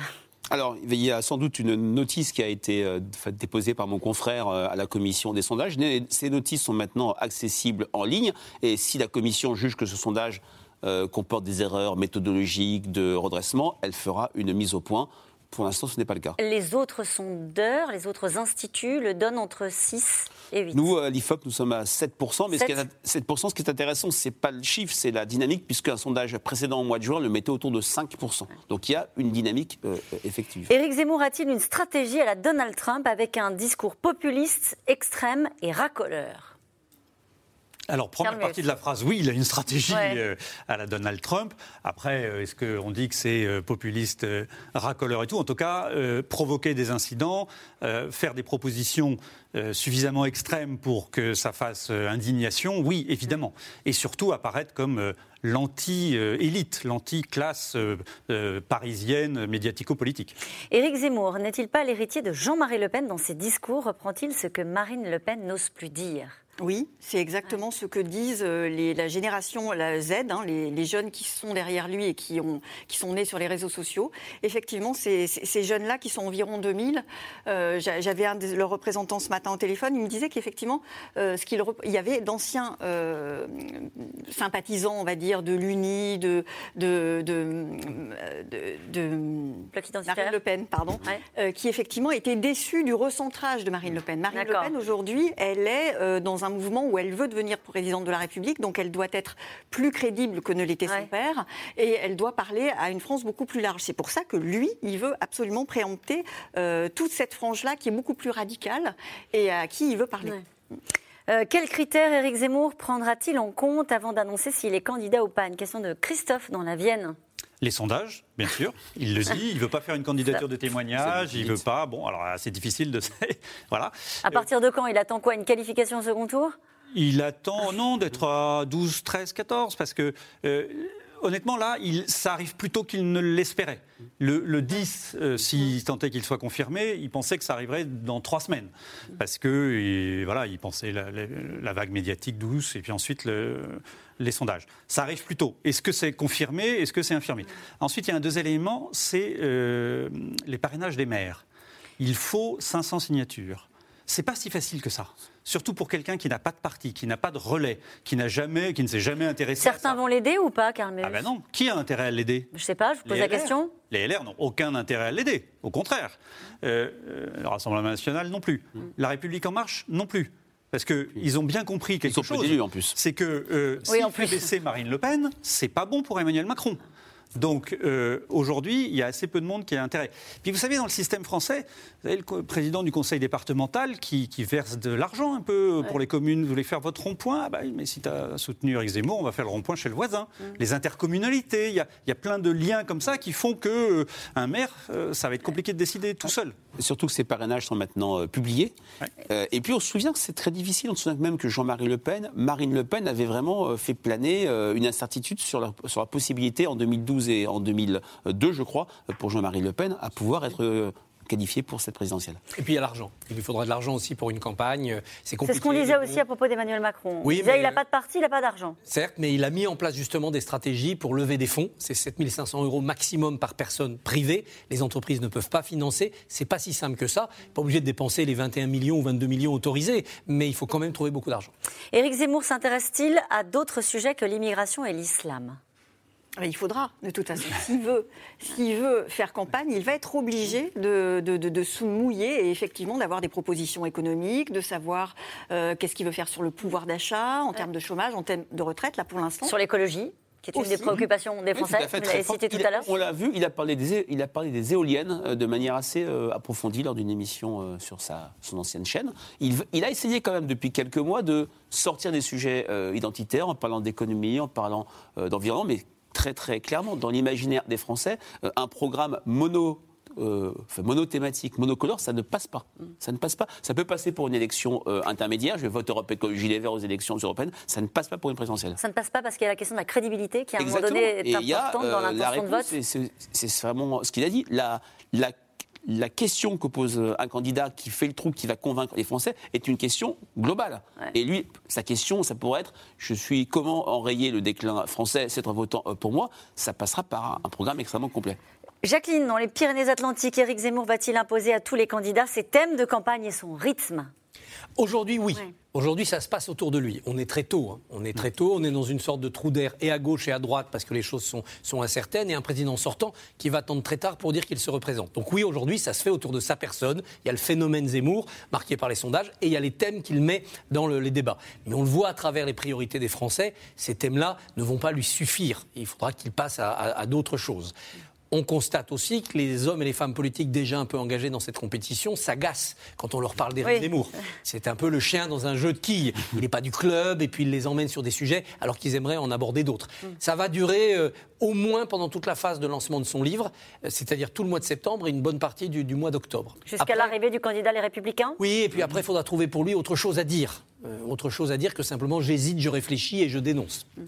Speaker 2: Alors, il y a sans doute une notice qui a été euh, déposée par mon confrère euh, à la commission des sondages. Ces notices sont maintenant accessibles en ligne. Et si la commission juge que ce sondage euh, comporte des erreurs méthodologiques de redressement, elle fera une mise au point pour l'instant, ce n'est pas le cas.
Speaker 1: Les autres sondeurs, les autres instituts le donnent entre 6 et 8.
Speaker 2: Nous, à l'IFOP, nous sommes à 7%. Mais 7%, ce, qui est, ce qui est intéressant, ce n'est pas le chiffre, c'est la dynamique, puisqu'un sondage précédent au mois de juin le mettait autour de 5%. Donc il y a une dynamique euh, effective.
Speaker 1: Éric Zemmour a-t-il une stratégie à la Donald Trump avec un discours populiste, extrême et racoleur?
Speaker 4: Alors, première partie de la phrase, oui, il a une stratégie euh, à la Donald Trump. Après, euh, est-ce qu'on dit que c'est euh, populiste, racoleur et tout? En tout cas, provoquer des incidents, faire des propositions suffisamment extrêmes pour que ça fasse indignation, oui, évidemment. Et surtout apparaître comme l'anti-élite, l'anti-classe parisienne médiatico-politique.
Speaker 1: Éric Zemmour n'est-il pas l'héritier de Jean-Marie Le Pen dans ses discours? Reprend-il ce que Marine Le Pen n'ose plus dire?
Speaker 5: Oui, c'est exactement ce que disent les, la génération la Z, hein, les, jeunes qui sont derrière lui et qui, ont, qui sont nés sur les réseaux sociaux. Effectivement, ces, ces jeunes-là, qui sont environ 2000, j'avais un de leurs représentants ce matin au téléphone, il me disait qu'effectivement, ce qu'il il y avait d'anciens sympathisants, on va dire, de l'UNI, de, de, de, de, Marine Le Pen, pardon, euh, qui effectivement étaient déçus du recentrage de Marine Le Pen. Marine Le Pen, aujourd'hui, elle est euh, dans un mouvement où elle veut devenir présidente de la République, donc elle doit être plus crédible que ne l'était son père, et elle doit parler à une France beaucoup plus large. C'est pour ça que lui, il veut absolument préempter euh, toute cette frange-là qui est beaucoup plus radicale et à qui il veut parler.
Speaker 1: Euh, quels critères Éric Zemmour prendra-t-il en compte avant d'annoncer s'il est candidat ou pas? Une question de Christophe dans la Vienne.
Speaker 4: Les sondages, bien sûr. Il le dit. Il ne veut pas faire une candidature de témoignage. Il ne veut pas. Bon, alors c'est difficile de. voilà.
Speaker 1: À partir de quand? Il attend quoi? Une qualification au second tour?
Speaker 4: Il attend, non, d'être à 12, 13, 14, parce que euh, honnêtement, là, il, ça arrive plus tôt qu'il ne l'espérait. Le, 10, euh, s'il tentait qu'il soit confirmé, il pensait que ça arriverait dans trois semaines. Parce que, voilà, il pensait la, la, vague médiatique douce et puis ensuite les sondages. Ça arrive plus tôt. Est-ce que c'est confirmé? Est-ce que c'est infirmé? Ensuite, il y a un deuxième élément, c'est euh, les parrainages des maires. Il faut 500 signatures. C'est pas si facile que ça surtout pour quelqu'un qui n'a pas de parti, qui n'a pas de relais, qui n'a jamais, qui ne s'est jamais intéressé.
Speaker 1: Certains
Speaker 4: à
Speaker 1: vont l'aider ou pas, Carmen
Speaker 4: Ah ben non. Qui a intérêt à l'aider?
Speaker 1: Je sais pas. Je vous pose la question.
Speaker 4: Les LR n'ont aucun intérêt à l'aider. Au contraire. Euh, euh, le Rassemblement national non plus. Mm. La République en marche non plus. Parce qu'ils ont bien compris quelque chose.
Speaker 2: en plus.
Speaker 4: C'est que euh, si fait baisser Marine Le Pen, c'est pas bon pour Emmanuel Macron. Donc euh, aujourd'hui, il y a assez peu de monde qui a intérêt. Puis vous savez, dans le système français, vous avez le président du conseil départemental qui, verse de l'argent un peu pour les communes. Vous voulez faire votre rond-point? Ah bah, Mais si tu as soutenu Eric Zemmour, on va faire le rond-point chez le voisin. Mm. Les intercommunalités, il y, a, plein de liens comme ça qui font que euh, un maire, euh, ça va être compliqué de décider tout seul.
Speaker 2: Surtout que ces parrainages sont maintenant publiés. et puis on se souvient que c'est très difficile. On se souvient même que Jean-Marie Le Pen, Marine Le Pen avait vraiment fait planer une incertitude sur sur la possibilité en 2012 et en 2002, je crois, pour Jean-Marie Le Pen, à pouvoir être euh, qualifié pour cette présidentielle.
Speaker 3: Et puis il y a l'argent. Il lui faudra de l'argent aussi pour une campagne. C'est compliqué.
Speaker 1: C'est ce qu'on disait aussi à propos d'Emmanuel Macron. Oui, il n'a pas de parti, il n'a pas d'argent.
Speaker 3: Certes, mais il a mis en place justement des stratégies pour lever des fonds. C'est 7500 euros maximum par personne privée. Les entreprises ne peuvent pas financer. C'est pas si simple que ça. Pas obligé de dépenser les 21 millions ou 22 millions autorisés, mais il faut quand même trouver beaucoup d'argent.
Speaker 1: Éric Zemmour s'intéresse-t-il à d'autres sujets que l'immigration et l'islam?
Speaker 5: Il faudra, de toute façon. S'il veut, s'il veut faire campagne, il va être obligé de, de, se mouiller et effectivement d'avoir des propositions économiques, de savoir euh, qu'est-ce qu'il veut faire sur le pouvoir d'achat, en termes de chômage, en termes de retraite, là pour l'instant.
Speaker 1: Sur l'écologie qui est une des préoccupations des Français, vous l'avez cité tout à l'heure.
Speaker 2: On l'a vu, il a, parlé des, il a parlé des éoliennes euh, de manière assez euh, approfondie lors d'une émission sur sa, son ancienne chaîne. Il, il, a essayé quand même depuis quelques mois de sortir des sujets identitaires en parlant d'économie, en parlant d'environnement, mais très très clairement dans l'imaginaire des Français, euh, un programme mono euh, monothématique, monocolore, ça ne passe pas. Ça ne passe pas. Ça peut passer pour une élection euh, intermédiaire. Je vote Europe Écologie Les Verts aux élections européennes. Ça ne passe pas pour une présidentielle.
Speaker 1: Ça ne passe pas parce qu'il y a la question de la crédibilité qui, à un moment donné, est importante dans l'intention de vote.
Speaker 2: C'est vraiment ce qu'il a dit. La, la la question que pose un candidat qui fait le trou, qui va convaincre les Français, est une question globale. Et lui, sa question, ça pourrait être je suis comment enrayer le déclin français, c'est un votant euh, pour moi Ça passera par un programme extrêmement complet.
Speaker 1: Jacqueline, dans les Pyrénées-Atlantiques, Éric Zemmour va-t-il imposer à tous les candidats ses thèmes de campagne et son rythme?
Speaker 3: Aujourd'hui, oui. Aujourd'hui, ça se passe autour de lui. On est très tôt. Hein. On est très tôt. On est dans une sorte de trou d'air et à gauche et à droite parce que les choses sont, sont incertaines et un président sortant qui va attendre très tard pour dire qu'il se représente. Donc oui, aujourd'hui, ça se fait autour de sa personne. Il y a le phénomène Zemmour marqué par les sondages et il y a les thèmes qu'il met dans les débats. Mais on le voit à travers les priorités des Français. Ces thèmes-là ne vont pas lui suffire. Il faudra qu'il passe à d'autres choses on constate aussi que les hommes et les femmes politiques déjà un peu engagés dans cette compétition s'agacent quand on leur parle d'Éric Zemmour. C'est un peu le chien dans un jeu de quilles. Il n'est pas du club et puis il les emmène sur des sujets alors qu'ils aimeraient en aborder d'autres. Mm. Ça va durer euh, au moins pendant toute la phase de lancement de son livre, euh, c'est-à-dire tout le mois de septembre et une bonne partie du, mois d'octobre.
Speaker 1: Jusqu'à l'arrivée du candidat Les Républicains?
Speaker 3: Oui, et puis après, il faudra trouver pour lui autre chose à dire. Euh, autre chose à dire que simplement j'hésite, je réfléchis et je dénonce. Mm.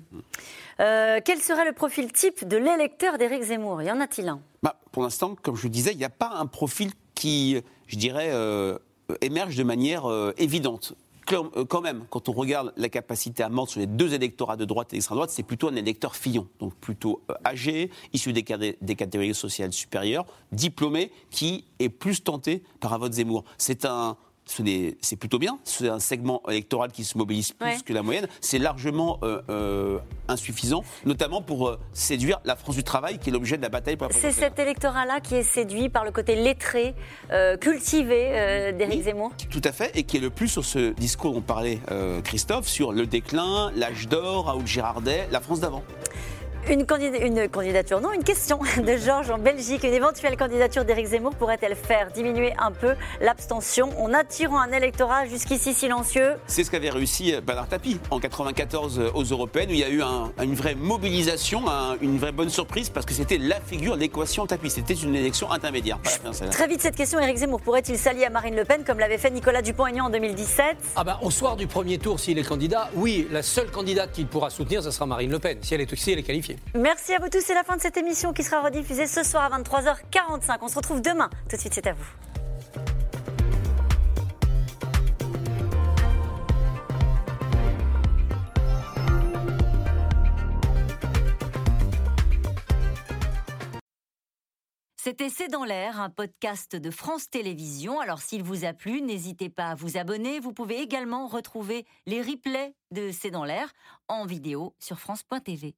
Speaker 1: Euh, quel serait le profil type de l'électeur d'Éric Zemmour? Y en a-t-il un?
Speaker 2: Bah, Pour l'instant, comme je le disais, il n'y a pas un profil qui, je dirais, euh, émerge de manière euh, évidente quand même, quand on regarde la capacité à mordre sur les deux électorats de droite et d'extrême droite, c'est plutôt un électeur Fillon, donc plutôt âgé, issu des, des catégories sociales supérieures, diplômé, qui est plus tenté par un vote Zemmour. C'est un c'est plutôt bien. C'est un segment électoral qui se mobilise plus que la moyenne. C'est largement euh, euh, insuffisant, notamment pour euh, séduire la France du travail, qui est l'objet de la bataille pour la
Speaker 1: C'est cet électorat-là qui est séduit par le côté lettré, cultivé d'Éric Zemmour
Speaker 2: Tout à fait, et qui est le plus sur ce discours dont parlait Christophe, sur le déclin, l'âge d'or, Raoul Girardet, la France d'avant.
Speaker 1: Une, candidature, non, une question de Georges en Belgique. Une éventuelle candidature d'Éric Zemmour pourrait-elle faire diminuer un peu l'abstention? En attirant un électorat jusqu'ici silencieux
Speaker 2: C'est ce qu'avait réussi Bernard Tapie en 94 aux Européennes, où il y a eu une vraie mobilisation, une vraie bonne surprise, parce que c'était la figure l'équation Tapie. C'était une élection intermédiaire.
Speaker 1: Très vite, cette question, Éric Zemmour pourrait-il s'allier à Marine Le Pen comme l'avait fait Nicolas Dupont-Aignan en 2017
Speaker 3: ah bah, Au soir du premier tour, s'il est candidat, oui, la seule candidate qu'il pourra soutenir, ce sera Marine Le Pen, si elle est, si elle est qualifiée.
Speaker 1: Merci à vous tous. C'est la fin de cette émission qui sera rediffusée ce soir à 23h45. On se retrouve demain. Tout de suite, c'est à vous. C'était C'est dans l'air, un podcast de France Télévisions. Alors s'il vous a plu, n'hésitez pas à vous abonner. Vous pouvez également retrouver les replays de C'est dans l'air en vidéo sur France.tv.